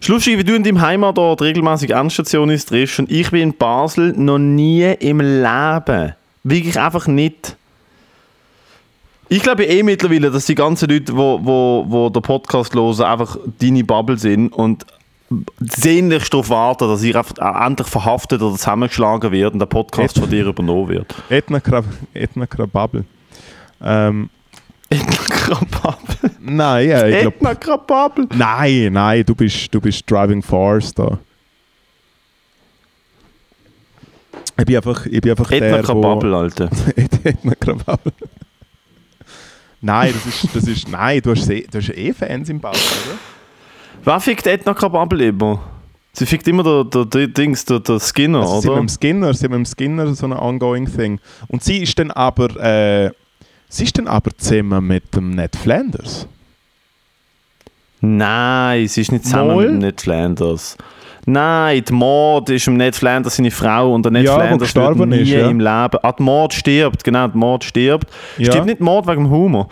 Schlussi, wie du in deinem Heimatort regelmäßig Endstation ist, triffst und ich bin in Basel noch nie im Leben. Wirklich einfach nicht. Ich glaube eh mittlerweile, dass die ganzen Leute, wo, wo, wo den Podcast hören, einfach deine Bubble sind und sehnlichst darauf warten, dass einfach endlich verhaftet oder zusammengeschlagen wird und der Podcast von dir übernommen wird. Etna Krab Etna Krababel. Ähm, Krababel. nein, ja, ich glaube. Etna Krababel. Nein, nein, du bist, du bist Driving Force da. Ich bin einfach, ich bin einfach Etna der, Krababel, Alter. [laughs] wo... Etna Krababel. Nein, das ist, das ist, nein, du hast, du hast eh Fans im Bauch, oder? Wer fickt Etna Krababel immer? Sie fickt immer der, der, der Dings, der, der Skinner, Also sie oder? mit dem Skinner, sie mit dem Skinner so ein ongoing Thing. Und sie ist dann aber, äh, sie ist dann aber zusammen mit dem Ned Flanders. Nein, sie ist nicht zusammen Mal? mit dem Ned Flanders. Nein, die Maud ist im Ned Flanders seine Frau und der Ned Ja, Flanders wird nie ist, ja. im Leben. Ah, die Maud stirbt, genau, die Maud stirbt. Ja. Stirbt nicht Maud wegen dem Humor?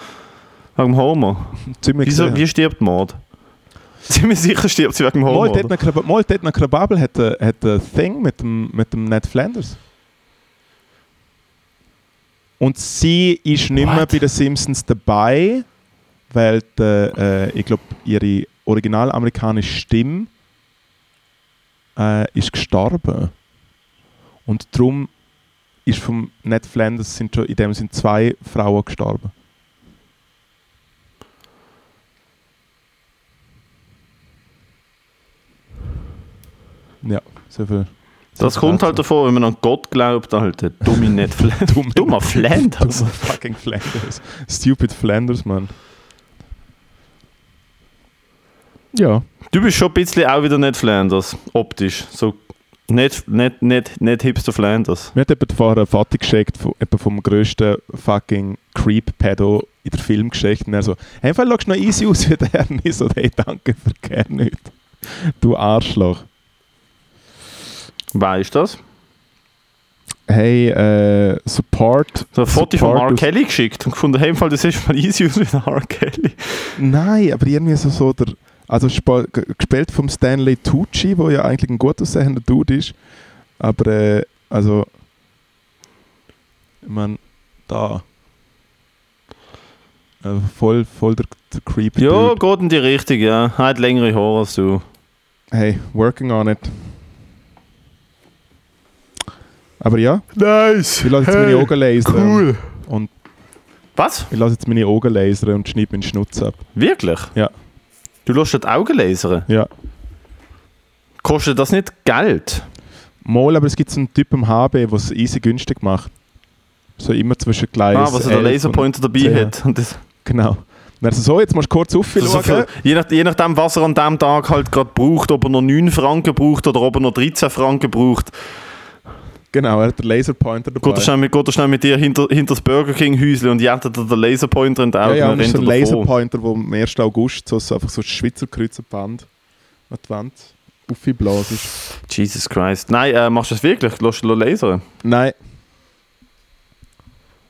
Wegen dem Homer? Ziemlich Wieso, wie stirbt Maud? [laughs] Ziemlich sicher stirbt sie wegen dem Homer. Mal? Tetna Krababel hat ein hat ein Thing mit dem, mit dem Ned Flanders. Und sie ist nicht mehr What? bei den Simpsons dabei, weil die, äh, ich glaube, ihre originalamerikanische Stimme äh, ist gestorben. Und darum ist vom Ned Flanders sind schon in dem sind zwei Frauen gestorben. Ja, so viel. Das so kommt viel halt davon, wenn man an Gott glaubt, halt der dumme Ned Flanders. [laughs] Dumme- Dummer Flanders. Dummer fucking Flanders. Stupid Flanders, Mann. Ja. Du bist schon ein bisschen auch wieder Ned Flanders, optisch. So nicht, nicht, nicht, nicht Hipster Flanders. Mir hat jemand vorher ein Foto geschickt von, vom grössten fucking Creep-Pedo in der Filmgeschichte. Und er so, hey, Fall schaust du noch easy aus wie der. [laughs] Ich so, hey, danke für gar nichts. Du Arschloch. Weißt du das? Hey, äh, Support. So ein Foto von R. Kelly geschickt und gefunden, hey, im Fall, das ist mal easy aus wie R. Kelly. Nein, aber irgendwie so, so der. Also gespielt vom Stanley Tucci, wo ja eigentlich ein gut aussehender Dude ist. Aber äh, also. Ich meine, da. Äh, voll, voll der, der creepy Ja, Dude. geht in die Richtung, ja. Hat längere Haare als du. Hey, working on it. Aber ja, Nice! ich lasse jetzt meine Augen lasern. Und Was? ich lasse jetzt meine Augen lasern und schneide meinen Schnutz ab. Wirklich? Ja. Du lässt die Augen lasern? Ja. Kostet das nicht Geld? Mal, aber es gibt so einen Typ im HB, der es easy günstig macht. So immer zwischen Gleis Ah, was er den 11 Laserpointer dabei 10. hat. Und das, Genau. Er so, jetzt musst du kurz aufschauen. also je, nach, je nachdem, was er an dem Tag halt gerade braucht, ob er noch 9 Franken braucht oder ob er noch 13 Franken braucht, genau, er hat den Laserpointer dabei. geht er schnell mit, geht er schnell mit dir hinter, hinter das Burger King Häuschen und jettet dir den Laserpointer in die ja, Augen ja, und und das ist ein er. Laserpointer, der am 1. August so, einfach so ein Schweizer Kreuzband an die Wand aufgeblasen ist. Jesus Christ. Nein, äh, machst du das wirklich? Lass du lasern? Nein.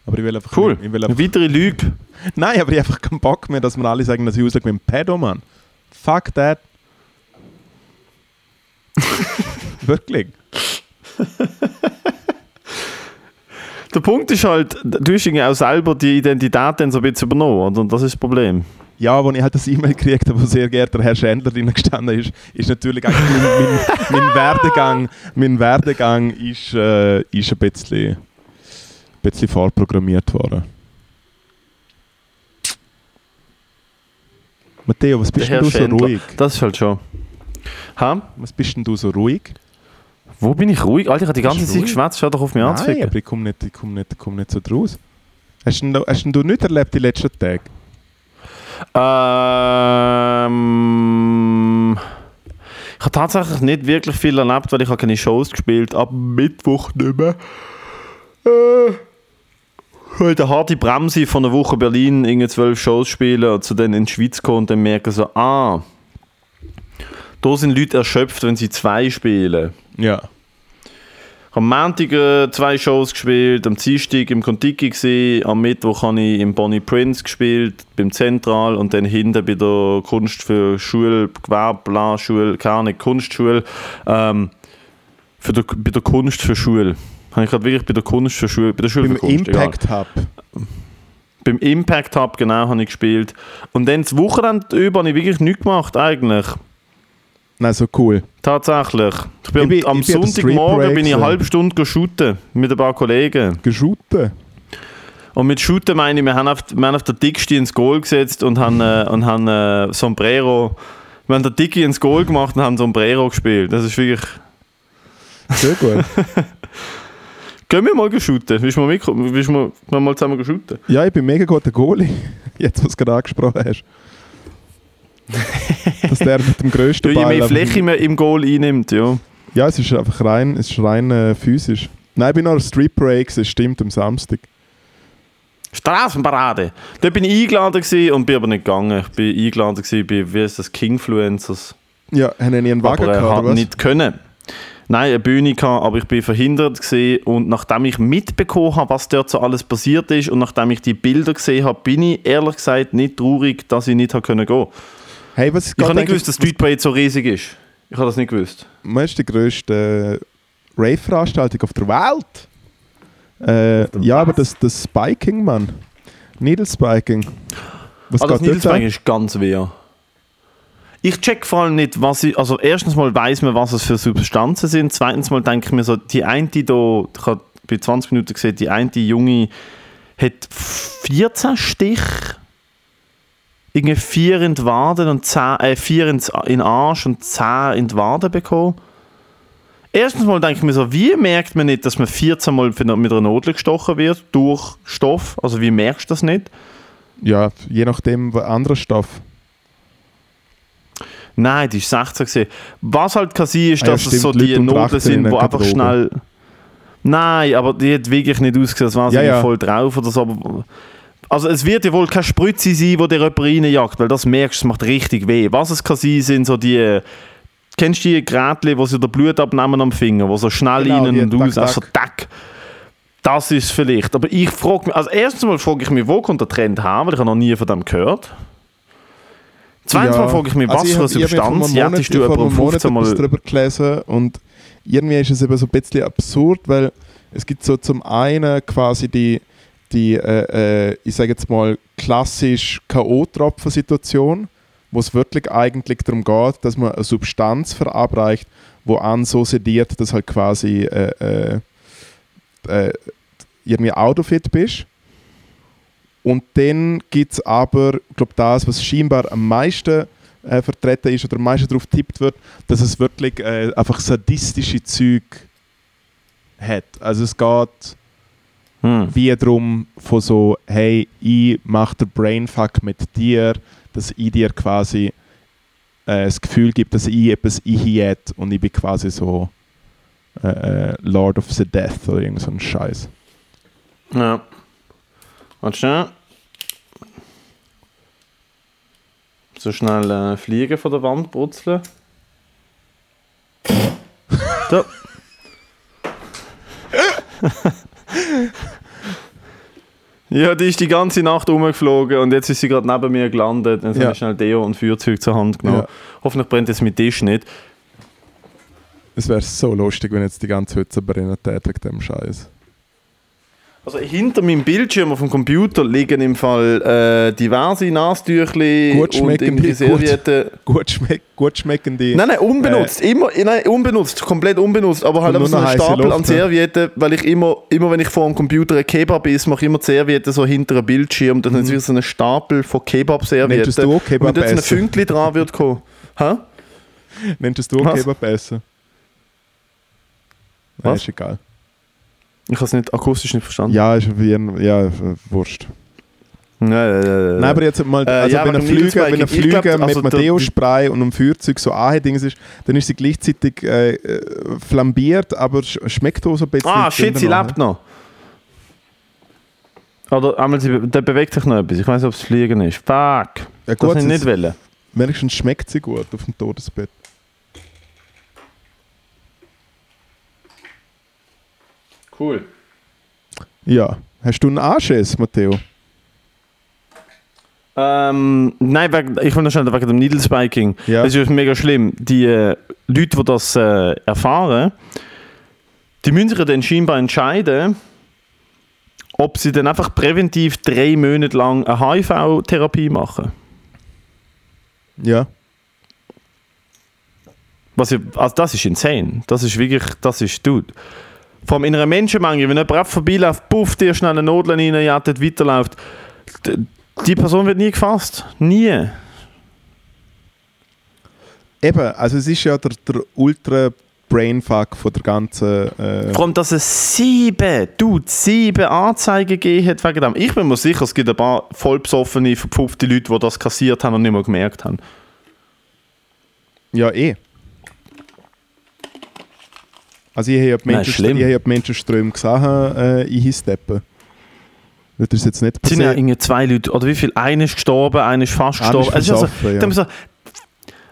Aber ich will einfach... Cool. Ich will einfach, weitere Lüge. nein, aber ich habe einfach keinen Bock mehr, dass wir alle sagen, dass ich aussage wie ein Pedo, Mann. Fuck that. [laughs] Wirklich. Der Punkt ist halt, du hast irgendwie auch selber die Identität dann so ein bisschen übernommen, oder? Und das ist das Problem. Ja, als ich halt das E-Mail gekriegt habe, wo sehr geehrter Herr Schändler drin gestanden ist, ist natürlich eigentlich mein, mein, mein Werdegang, mein Werdegang ist, äh, ist ein bisschen, ein bisschen vorprogrammiert worden. Matteo, was bist denn du so ruhig? Das ist halt schon. Ha? Was bist denn du so ruhig? Wo bin ich ruhig? Alter, ich habe die ganze Zeit geschwätzt, hör doch auf mich Nein, anzuficken. aber ich komme nicht, ich komm nicht, ich komm nicht so draus. Hast du- hast denn du nicht erlebt die letzten Tage? Ähm, ich habe tatsächlich nicht wirklich viel erlebt, weil ich habe keine Shows gespielt. Ab Mittwoch nicht mehr. Äh, der harte Bremse von einer Woche Berlin irgendwie zwölf Shows spielen und zu denen in die Schweiz kommen und dann merken so, ah, da sind Leute erschöpft, wenn sie zwei spielen. Ja. Ich Am Montag äh, zwei Shows gespielt, am Dienstag im Kontiki gsi, am Mittwoch habe ich im Bonnie Prince gespielt, beim Zentral und dann hinten bei der Kunst für Schule, Gewerbe, Schule, keine Kunstschule, ähm, für der, bei der Kunst für Schule. Habe ich gerade wirklich bei der Kunst für Schule, bei der Schule Beim Kunst, egal. Impact Hub. Beim Impact Hub, genau, habe ich gespielt. Und dann das Wochenende über habe ich wirklich nichts gemacht, eigentlich. Nein, so cool. Tatsächlich. Ich bin, Ich bin- am ich bin Sonntagmorgen bin ich eine halbe Stunde go shooten mit ein paar Kollegen. Geschuten. Und mit Shooten meine ich, wir haben auf, wir haben auf der Dickste ins Goal gesetzt und haben, äh, und haben äh, Sombrero. Wir haben der Dicky ins Goal gemacht und haben Sombrero gespielt. Das ist wirklich. Sehr gut. [laughs] Gehen wir mal shooten? Willst du mal, mitkommen? Willst du mal, mal zusammen shooten? ja, ich bin mega guter Goalie. [laughs] Jetzt, was du gerade angesprochen hast. [laughs] Dass der mit dem grössten Je Ball... mehr einfach- Fläche man im Goal einnimmt, ja. Ja, es ist einfach rein, es ist rein äh, physisch. Nein, ich bin noch auf Street Breaks, es stimmt, am Samstag. Straßenparade. Dort bin ich eingeladen und bin aber nicht gegangen. Ich bin eingeladen bei, wie heißt das, Kingfluencers. Ja, haben die einen Wagen aber er gehabt, oder was? nicht können. Nein, eine Bühne gehabt, aber ich bin verhindert gewesen und nachdem ich mitbekommen habe, was dort so alles passiert ist und nachdem ich die Bilder gesehen habe, bin ich ehrlich gesagt nicht traurig, dass ich nicht habe können gehen. Hey, was Ich habe nicht gewusst, dass Street Parade so riesig ist. Ich habe das nicht gewusst. Was ist die grösste äh, Rave-Veranstaltung auf der Welt? Äh, ja, aber das, das Spiking, Mann. Needle Spiking. Was Also das ab? ist ganz wehr. Ich check vor allem nicht, was ich, also erstens mal weiß man, was es für Substanzen sind. Zweitens mal denke ich mir so, die eine da, ich habe bei 20 Minuten gesehen, die eine Junge hat 14 Stich, irgendwie vier in die Waden und 10, äh, vier in den Arsch und 10 in die Waden bekommen. Erstens mal denke ich mir so, wie merkt man nicht, dass man 14 Mal mit einer Nadel gestochen wird durch Stoff? Also wie merkst du das nicht? Ja, je nachdem, was anderer Stoff. Nein, die ist 16 gewesen. Was halt kann sein, ist, Ah ja, dass es stimmt, so Leute die Noten 18 sind, die einfach schnell. Nein, aber die hat wirklich nicht ausgesehen, als wäre sie Ja, ja. voll drauf oder so. Aber also es wird ja wohl keine Spritze sein, die dir jemand reinjagt, weil das merkst du, es macht richtig weh. Was es kann sein, sind so die... Kennst du die Geräte, wo sie der Blut abnehmen am Finger, wo so schnell Genau, rein die und aus, also tack. Das ist vielleicht. Aber ich frage mich, also erstens mal frage ich mich, wo kommt der Trend her, weil ich habe noch nie von dem gehört. Zweitens Ja. mal frage ich mich, was Also ich für eine ich Substanz jätest du ich einem Monat 15 Mal... etwas darüber gelesen und irgendwie ist es eben so ein bisschen absurd, weil es gibt so zum einen quasi die, die äh, äh, ich sage jetzt mal, klassisch K.O.-Tropfen-Situation, wo es wirklich eigentlich darum geht, dass man eine Substanz verabreicht, wo an so sediert, dass halt quasi äh, äh, äh, irgendwie autofit bist. Und dann gibt es aber, ich glaube, das, was scheinbar am meisten äh, vertreten ist oder am meisten darauf tippt wird, dass es wirklich äh, einfach sadistische Züg hat. Also es geht Hm. wie darum von so, hey, ich mache den Brainfuck mit dir, dass ich dir quasi äh, das Gefühl gibt, dass ich etwas einhielt und ich bin quasi so äh, äh, Lord of the Death oder irgend so ein Scheiß. Ja. Warte schnell. So schnell äh, Fliegen von der Wand brutzeln. so. [laughs] [laughs] [laughs] ja, die ist die ganze Nacht rumgeflogen und jetzt ist sie gerade neben mir gelandet. Dann Ja. habe ich schnell Deo und Feuerzeug zur Hand genommen. Ja. Hoffentlich brennt jetzt mein Tisch nicht. Es wäre so lustig, wenn jetzt die ganze Hütze brennen täte wegen dem Scheiß. Also hinter meinem Bildschirm auf dem Computer liegen im Fall äh, diverse Nastüchli Gut und irgendwie Servietten. Gut, schmeck, gut schmeckende. Nein, nein, unbenutzt. immer, nein, unbenutzt, komplett unbenutzt. Aber halt einfach so einen Stapel an Luft, ne? Servietten, weil ich immer, immer wenn ich vor dem Computer ein Kebab esse, mache ich immer die Servietten so hinter einem Bildschirm. Dann ist wieder so ein Stapel von Kebab-Servietten. Mhm. Kebab Und wenn dort so ein? Fünkli dran wird kommen. Hä? Nennst du auch? Kebab essen? Nein, Was? ist egal. Ich habe es nicht akustisch nicht verstanden. Ja, ist wie ein, ja, Wurscht. Nein, nein, nein, Nein, aber jetzt mal, Äh, also ja, wenn ein Flüger, wenn ein. Ich Flüger glaub, also mit einem Deo-Spray und einem Feuerzeug so anhedings ist, dann ist sie gleichzeitig äh, äh, flambiert, aber sch schmeckt auch so ein bisschen. Ah, shit, sie lebt noch. Oder einmal, sie, der bewegt sich noch etwas. Ich weiß nicht, ob es Fliegen ist. Fuck. Ja, das gut, ich es- nicht wollen. Wenigstens schmeckt sie gut auf dem Todesbett. Cool. Ja. Hast du einen Anschiss, Matteo? Ähm, nein, wegen, ich will noch schnell wegen dem Needle Spiking. Ja. Das ist mega schlimm. Die äh, Leute, die das äh, erfahren, die müssen sich dann scheinbar entscheiden, ob sie dann einfach präventiv drei Monate lang eine HIV-Therapie machen. Ja. Was ich, also das ist insane. Das ist wirklich, das ist, dude. Vor allem in einer Menschenmenge, wenn jemand einfach vorbeiläuft, puff, dir schnell eine Nadel rein, ja, dort weiterläuft. Die Person wird nie gefasst. Nie. Eben, also es ist ja der, der ultra Brainfuck von der ganzen. Äh, Vor allem, dass es sieben, dude, sieben Anzeigen gegeben hat wegen dem. Ich bin mir sicher, es gibt ein paar vollbesoffene, verpfupfte Leute, die das kassiert haben und nicht mehr gemerkt haben. ja, eh. Also ich habe Nein, Menschen, Menschenströme gesehen äh, in Histeppen. Das ist jetzt nicht Es sind ja passiert. irgendwie zwei Leute, oder wie viel? Einer ist gestorben, einer ist fast Einer gestorben. Es ist also, ja. so,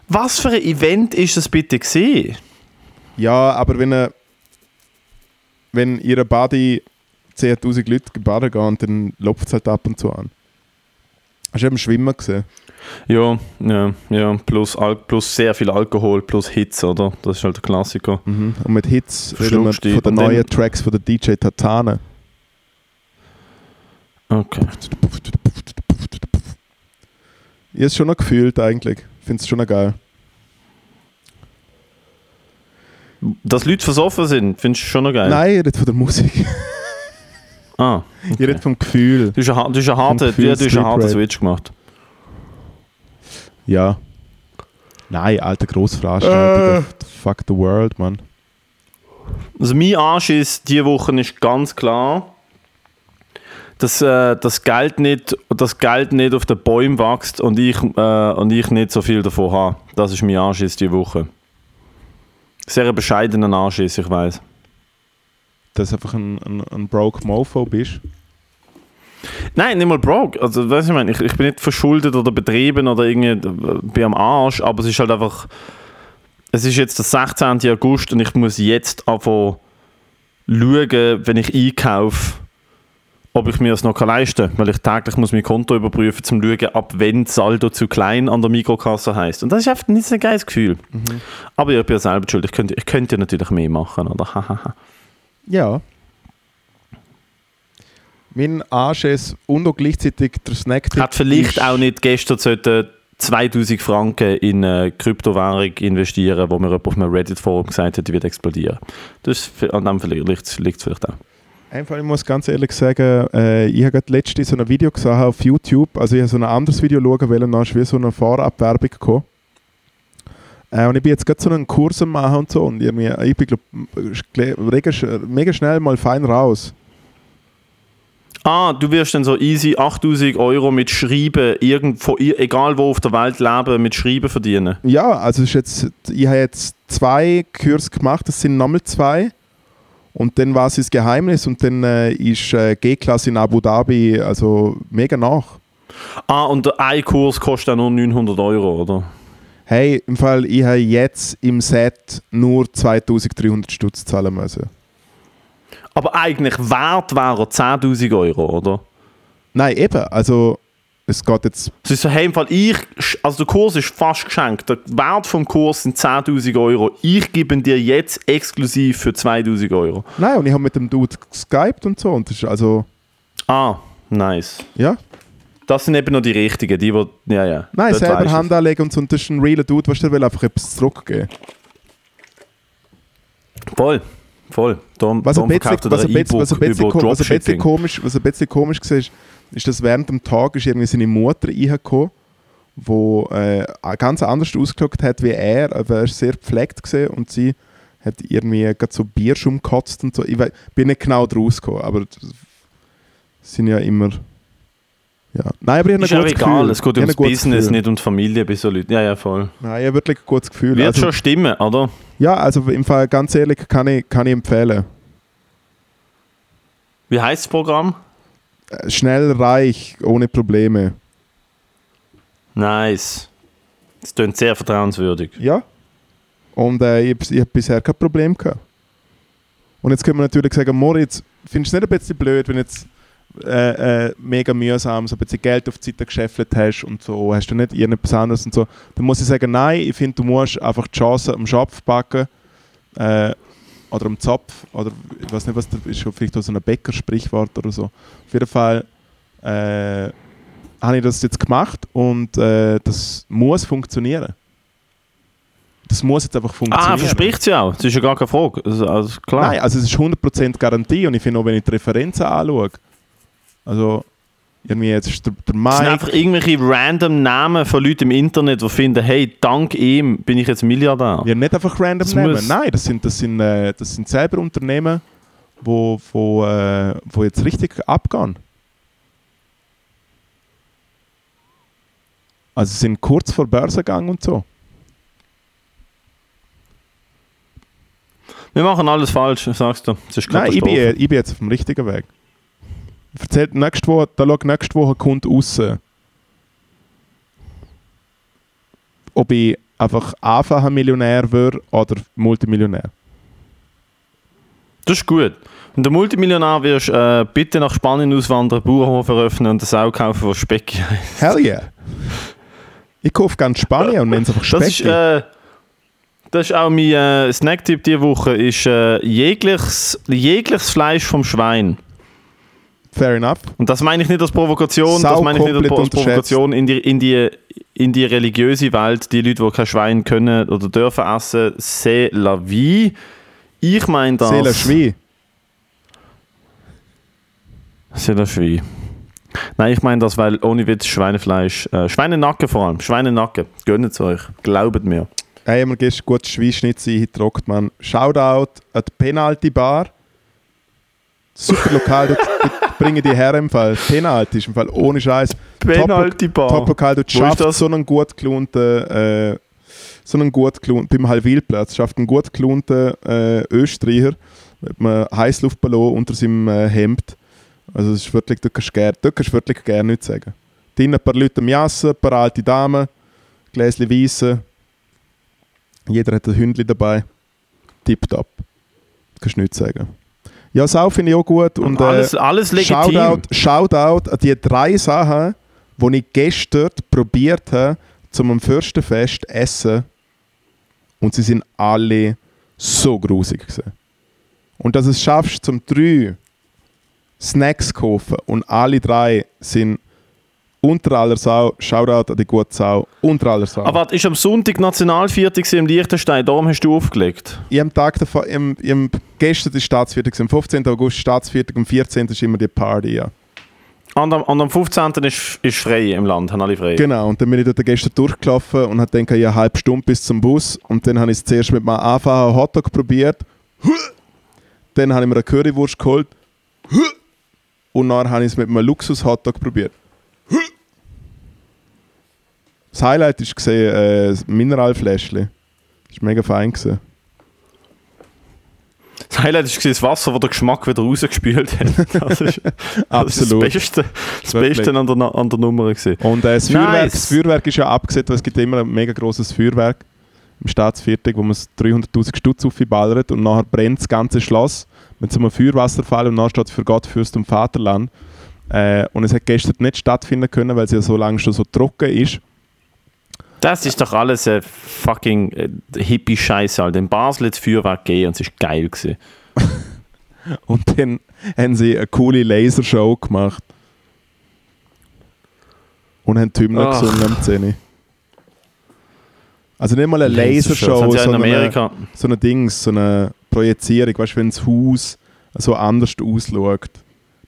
was für ein Event ist das bitte gesehen? Ja, aber wenn, äh, wenn ihre Body 10.000 Leute baden gehen, dann lopft es halt ab und zu an. Hast du eben Schwimmen gesehen? Ja, ja, ja. Plus, Al plus sehr viel Alkohol, plus Hitze, oder? Das ist halt der Klassiker. Und mit Hits reden wir von den neuen Tracks von der DJ Tatane. Okay. Ich es schon noch gefühlt eigentlich. Ich finde es schon noch geil. Dass Leute versoffen sind, findest du schon noch geil? Nein, ich rede von der Musik. Ah, [laughs] Ich rede vom Gefühl. du hast einen, harten. Switch gemacht. Ja. Nein, alter Grossveranstaltung. Fuck the world, Mann. Also mein Anschiss diese Woche ist ganz klar, dass äh, das, Geld nicht, das Geld nicht auf den Bäumen wächst und ich, äh, und ich nicht so viel davon habe. Das ist mein Anschiss diese Woche. Sehr bescheidener Anschiss, ich weiß. Dass du einfach ein, ein, ein broke Mofo bist. Nein, nicht mal broke. Also, weißt du, ich, meine, ich, ich bin nicht verschuldet oder betrieben oder irgendwie äh, bin am Arsch, aber es ist halt einfach. Es ist jetzt der 16. August und ich muss jetzt einfach schauen, wenn ich einkaufe, ob ich mir das noch leisten kann. Weil ich täglich muss mein Konto überprüfen, um zu schauen, ab wann das Saldo zu klein an der Mikrokasse heißt. Und das ist einfach nicht so ein geiles Gefühl. Aber ich bin ja selber schuld. Ich könnte, ich könnte natürlich mehr machen, oder? [laughs] Ja. Mein Anschiss und auch gleichzeitig der snack Hat vielleicht auch nicht gestern sollten 2000 Franken in eine Kryptowährung investieren, wo mir jemand auf einem Reddit-Forum gesagt hat, die wird explodieren. Das an dem liegt es vielleicht auch. Einfach, ich muss ganz ehrlich sagen, äh, ich habe gerade letztens so ein Video gesehen auf YouTube. Also ich habe so ein anderes Video schauen wollen, dann ist wie so eine Vorabwerbung gekommen. Äh, und ich bin jetzt gerade so einen Kurs machen und so. Und irgendwie, ich bin glaub, mega schnell mal fein raus. Ah, du wirst dann so easy 8000 Euro mit Schreiben, irgendwo, egal wo auf der Welt leben, mit Schreiben verdienen. Ja, also ist jetzt, ich habe jetzt zwei Kurse gemacht, das sind nochmal zwei. Und dann war es das Geheimnis und dann äh, ist äh, G-Klasse in Abu Dhabi also mega nach. Ah, und ein Kurs kostet auch nur 900 Euro, oder? Hey, im Fall, ich habe jetzt im Set nur 2300 Stutz zahlen müssen. Aber eigentlich wert wäre er 10.000 Euro, oder? Nein, eben, also es geht jetzt, Es ist so, hey, im Fall, ich, also der Kurs ist fast geschenkt. Der Wert vom Kurs sind 10.000 Euro. Ich gebe ihn dir jetzt exklusiv für 2.000 Euro. nein, und ich habe mit dem Dude geskypt und so und das ist also, Ah, nice. ja. Das sind eben noch die richtigen, die, die ja, ja. Nein, Dort selber Hand anlegen und so und das ist ein realer Dude, was der will einfach etwas zurückgeben. Voll, voll. Darum, Was ein darum bisschen, verkauft was ein ein bisschen, was ein E-Book bisschen, über ko- was ein bisschen Dropshipping. komisch, was ein bisschen komisch war, ist, ist, dass während dem Tag ist irgendwie seine Mutter reingekommen, wo äh, ganz anders ausgeschaut hat wie er, aber er ist sehr gepflegt und sie hat irgendwie gerade so Bierschaum gekotzt und so. Ich wei- bin nicht genau draus gekommen, aber das sind ja immer ja. Nein, aber ich habe Ist ein ja gutes egal, Gefühl. es geht habe ums Business, Gefühl. nicht um Familie bei so Leuten. Ja, ja, voll. Nein, ich habe wirklich ein gutes Gefühl. Wird Also, schon stimmen, oder? ja, also im Fall ganz ehrlich kann ich, kann ich empfehlen. Wie heißt das Programm? Äh, Schnell, reich, ohne Probleme. Nice. Das klingt sehr vertrauenswürdig. Ja. Und äh, ich habe ich hab bisher kein Problem gehabt. Und jetzt können wir natürlich sagen, Moritz, findest du es nicht ein bisschen blöd, wenn jetzt äh, äh, mega mühsam so ein bisschen Geld auf die Seite geschäffelt hast und so, hast du nicht irgendetwas anderes und so, dann muss ich sagen, nein, ich finde, du musst einfach die Chance am Schopf packen äh, oder am Zopf oder ich weiß nicht, was das ist, vielleicht auch so ein Bäckersprichwort oder so. Auf jeden Fall äh, habe ich das jetzt gemacht und äh, das muss funktionieren. Das muss jetzt einfach funktionieren. Ah, verspricht sie auch. Das ist ja gar keine Frage. Also, also klar. Nein, also es ist 100% Garantie und ich finde auch, wenn ich die Referenzen anschaue, also irgendwie jetzt ist der, der Das sind Mike, einfach irgendwelche random Namen von Leuten im Internet, die finden, hey, dank ihm bin ich jetzt Milliardär. ja nicht einfach random Das muss- Nein, das sind, das sind, äh, das sind selber Unternehmen, wo, wo, äh, wo jetzt richtig abgehen. Also sie sind kurz vor Börsengang und so. Wir machen alles falsch, sagst du. Nein, ich bin, ich bin jetzt auf dem richtigen Weg. Erzählt nächste Woche, da schaut nächste Woche kommt raus, ob ich einfach einfacher Millionär wäre oder Multimillionär. Das ist gut. Wenn du Multimillionär wirst, äh, bitte nach Spanien auswandern, Bauernhof eröffnen und eine Sau kaufen, wo Speck heisst. Hell yeah! Ich kaufe ganz Spanien und nenne es einfach Das ist, Speck. äh, das ist auch mein äh, Snacktipp diese Woche, ist äh, jegliches, jegliches Fleisch vom Schwein. Fair enough. Und das meine ich nicht als Provokation, Sau das meine ich nicht als, Provokation in die, in, die, in die religiöse Welt. Die Leute, die kein Schwein können oder dürfen essen, c'est la vie. Ich meine das... C'est la Schwein. C'est la vie. Nein, ich meine das, weil ohne Witz Schweinefleisch, äh, Schweinenacken vor allem, Schweinenacken, gönnt es euch, glaubt mir. Hey, wir gestern gutes Schweinschnitzel eingetrockt, man. Shoutout an die Penalty Bar. Super lokal, dort, dort bringen die her im Fall. Penalty ist im Fall ohne Scheiß. Penalty Bar. Top lokal, dort schafft das? so einen gut gelohnten, äh, so einen gut gelohnten, beim Halwilplatz schafft einen gut gelohnten äh, Österreicher mit einem Heißluftballon unter seinem äh, Hemd. Also das ist wirklich, dort kannst du gerne, dort kannst du wirklich gerne nichts sagen. Drinnen ein paar Leute am Jassen, ein paar alte Damen, Gläschen Weisse. Jeder hat ein Hündchen dabei. Tipptopp. Kannst du nichts sagen. Ja, Sau finde ich auch gut. Und, äh, alles, alles legitim. Shoutout, Shoutout an die drei Sachen, die ich gestern probiert habe, zum Fürstenfest zu essen. Und sie sind alle so grusig gewesen. Und dass es schaffst, zum drei Snacks zu kaufen und alle drei sind unter aller Sau, Shoutout an die gute Sau, unter aller Sau. Aber warte, ist am Sonntag Nationalviertel gewesen im Liechtenstein, darum hast du aufgelegt. ich am Tag davor, im, im, gestern ist Staatsviertag, am 15. August Staatsviertag, am 14. ist immer die Party, ja. Und am, und am 15. ist, ist frei im Land, haben alle frei. Genau, und dann bin ich dort gestern durchgelaufen und habe gedacht, ja, eine halbe Stunde bis zum Bus. Und dann habe ich es zuerst mit einem einfachen Hotdog probiert. Dann habe ich mir eine Currywurst geholt. Und dann habe ich es mit einem Luxus-Hotdog probiert. Das Highlight war gesehen, äh, das Mineralfläschchen. Das war mega fein. Gewesen. Das Highlight war das Wasser, das den Geschmack wieder rausgespült hat. [laughs] Das ist, das, ist das Beste, das. Beste an, der, an der Nummer. Gewesen. Und äh, das, Nice. Feuerwerk, das Feuerwerk ist ja abgesetzt, weil es gibt immer ein mega grosses Feuerwerk im Staatsviertel, wo man es 300'000 Stutz aufballert und nachher brennt das ganze Schloss mit so einem Feuerwasserfall und dann steht für Gott, Fürst und Vaterland. Äh, und es hat gestern nicht stattfinden können, weil es ja so lange schon so trocken ist. Das ist doch alles äh, fucking äh, Hippie-Scheiße. Alter. In Basel hat es Feuerwerk gegeben und es war geil. Gewesen. [laughs] Und dann haben sie eine coole Lasershow gemacht. Und haben die Hymne Ach. gesungen am 10. Also nicht mal eine Lasershow, in sondern eine, so eine Dings, so eine Projizierung, weißt du, wenn das Haus so anders ausschaut.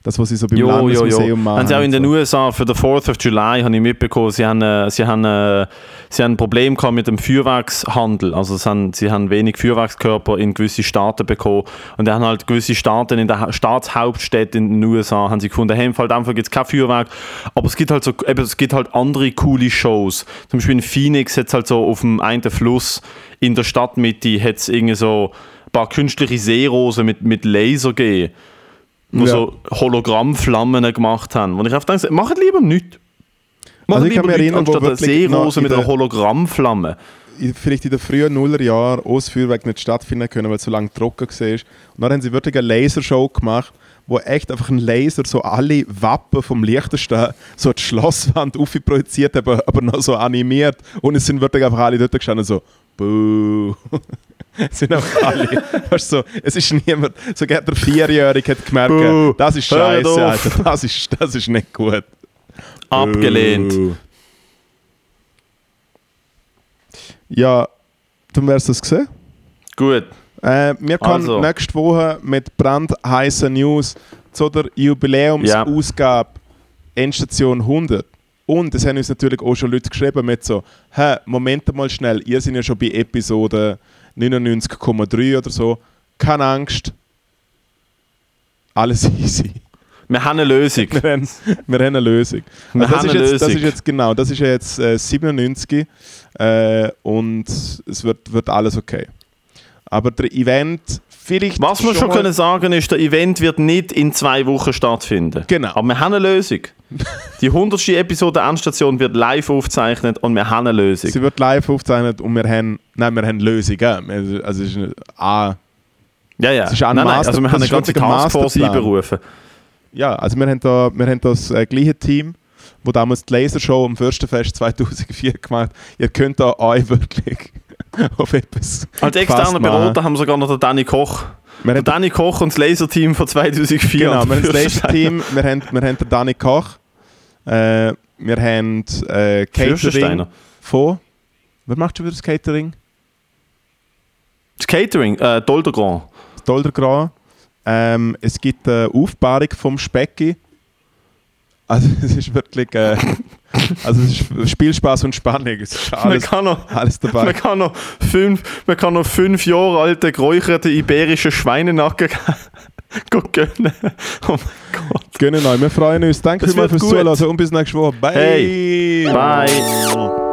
Das, was sie so beim Jo, jo, Landesmuseum jo. machen. Haben sie auch in den so. USA für den 4th of July, habe ich mitbekommen, sie haben, äh, sie haben, äh, sie haben ein Problem gehabt mit dem Feuerwerkshandel. Also sie haben, sie haben wenig Feuerwerkskörper in gewisse Staaten bekommen. Und dann haben halt gewisse Staaten in der Ha- Staatshauptstädte in den USA haben sie gefunden, hey, im Fall einfach gibt es kein Feuerwerk. Aber es gibt halt so, eben, es gibt halt andere coole Shows. Zum Beispiel in Phoenix hat es halt so auf dem einen Fluss in der Stadtmitte hat es irgendwie so ein paar künstliche Seerosen mit, mit Laser gegeben wo Ja. so Hologrammflammen gemacht haben. Und ich habe gedacht, macht lieber nichts. Macht Also ich kann lieber mich nichts erinnern, anstatt eine Seerose mit einer Hologrammflamme. vielleicht in den frühen Nullerjahren auch das Feuerwerk nicht stattfinden können, weil es so lange trocken war. Und dann haben sie wirklich eine Lasershow gemacht, wo echt einfach ein Laser so alle Wappen vom Liechtenstein so die Schlosswand aufprojiziert, aber, aber noch so animiert. Und es sind wirklich einfach alle dort gestanden so Buh. [laughs] Es [laughs] sind einfach alle. weißt du, so, es ist niemand, sogar der Vierjährige hat gemerkt, Buh. das ist scheiße. Alter, das ist, das ist nicht gut. Abgelehnt. Buh. Ja, dann wär's das gesehen. Gut. Äh, wir kommen Also. nächste Woche mit brandheißen News zu der Jubiläumsausgabe Endstation 100. Und es haben uns natürlich auch schon Leute geschrieben mit so, hä, Moment mal schnell, ihr seid ja schon bei Episode 99,3 oder so. Keine Angst. Alles [laughs] easy. Wir haben eine Lösung. Wir haben, wir haben eine Lösung. Also das, haben ist eine jetzt, das Lösung. ist jetzt genau, das ist jetzt äh, 97 äh, und es wird, wird alles okay. Aber der Event, vielleicht. Was wir schon können sagen ist, der Event wird nicht in zwei Wochen stattfinden. Genau. Aber wir haben eine Lösung. Die 100. Episode Endstation wird live aufgezeichnet und wir haben eine Lösung. Sie wird live aufgezeichnet und wir haben, nein, wir haben Lösungen. Also es ist eine, ah, Ja, ja. Es ist ein nein, nein, Master- also wir das haben eine ganze Taskforce einberufen. ja, also wir haben da, wir haben das äh, gleiche Team, wo damals die Lasershow am Fürstenfest [laughs] 2004 gemacht. Ihr könnt da euch wirklich [laughs] auf etwas Als externer. Berater haben wir sogar noch den Danny Koch. Wir Der Danny Koch und das Laserteam von 2004. genau, wir haben das. Laser-Team, wir haben, wir haben den Dani Koch, äh, wir haben äh, Catering von... Wer macht schon wieder das Catering? Das Catering, äh, Dolder Grand. Doldergran. Ähm, es gibt eine Aufbahrung vom Specki. Also [laughs] es ist wirklich... Äh, also es ist Spielspaß und Spannung. Ist Man alles, kann noch, alles dabei. man kann noch fünf, man kann noch fünf Jahre alte geräucherte iberische Schweinenacken [laughs] gönnen. Oh mein Gott. Gönnen euch. Wir freuen uns. Danke vielmals fürs. Zuhören und bis nächste Woche. Bye. Hey. Bye.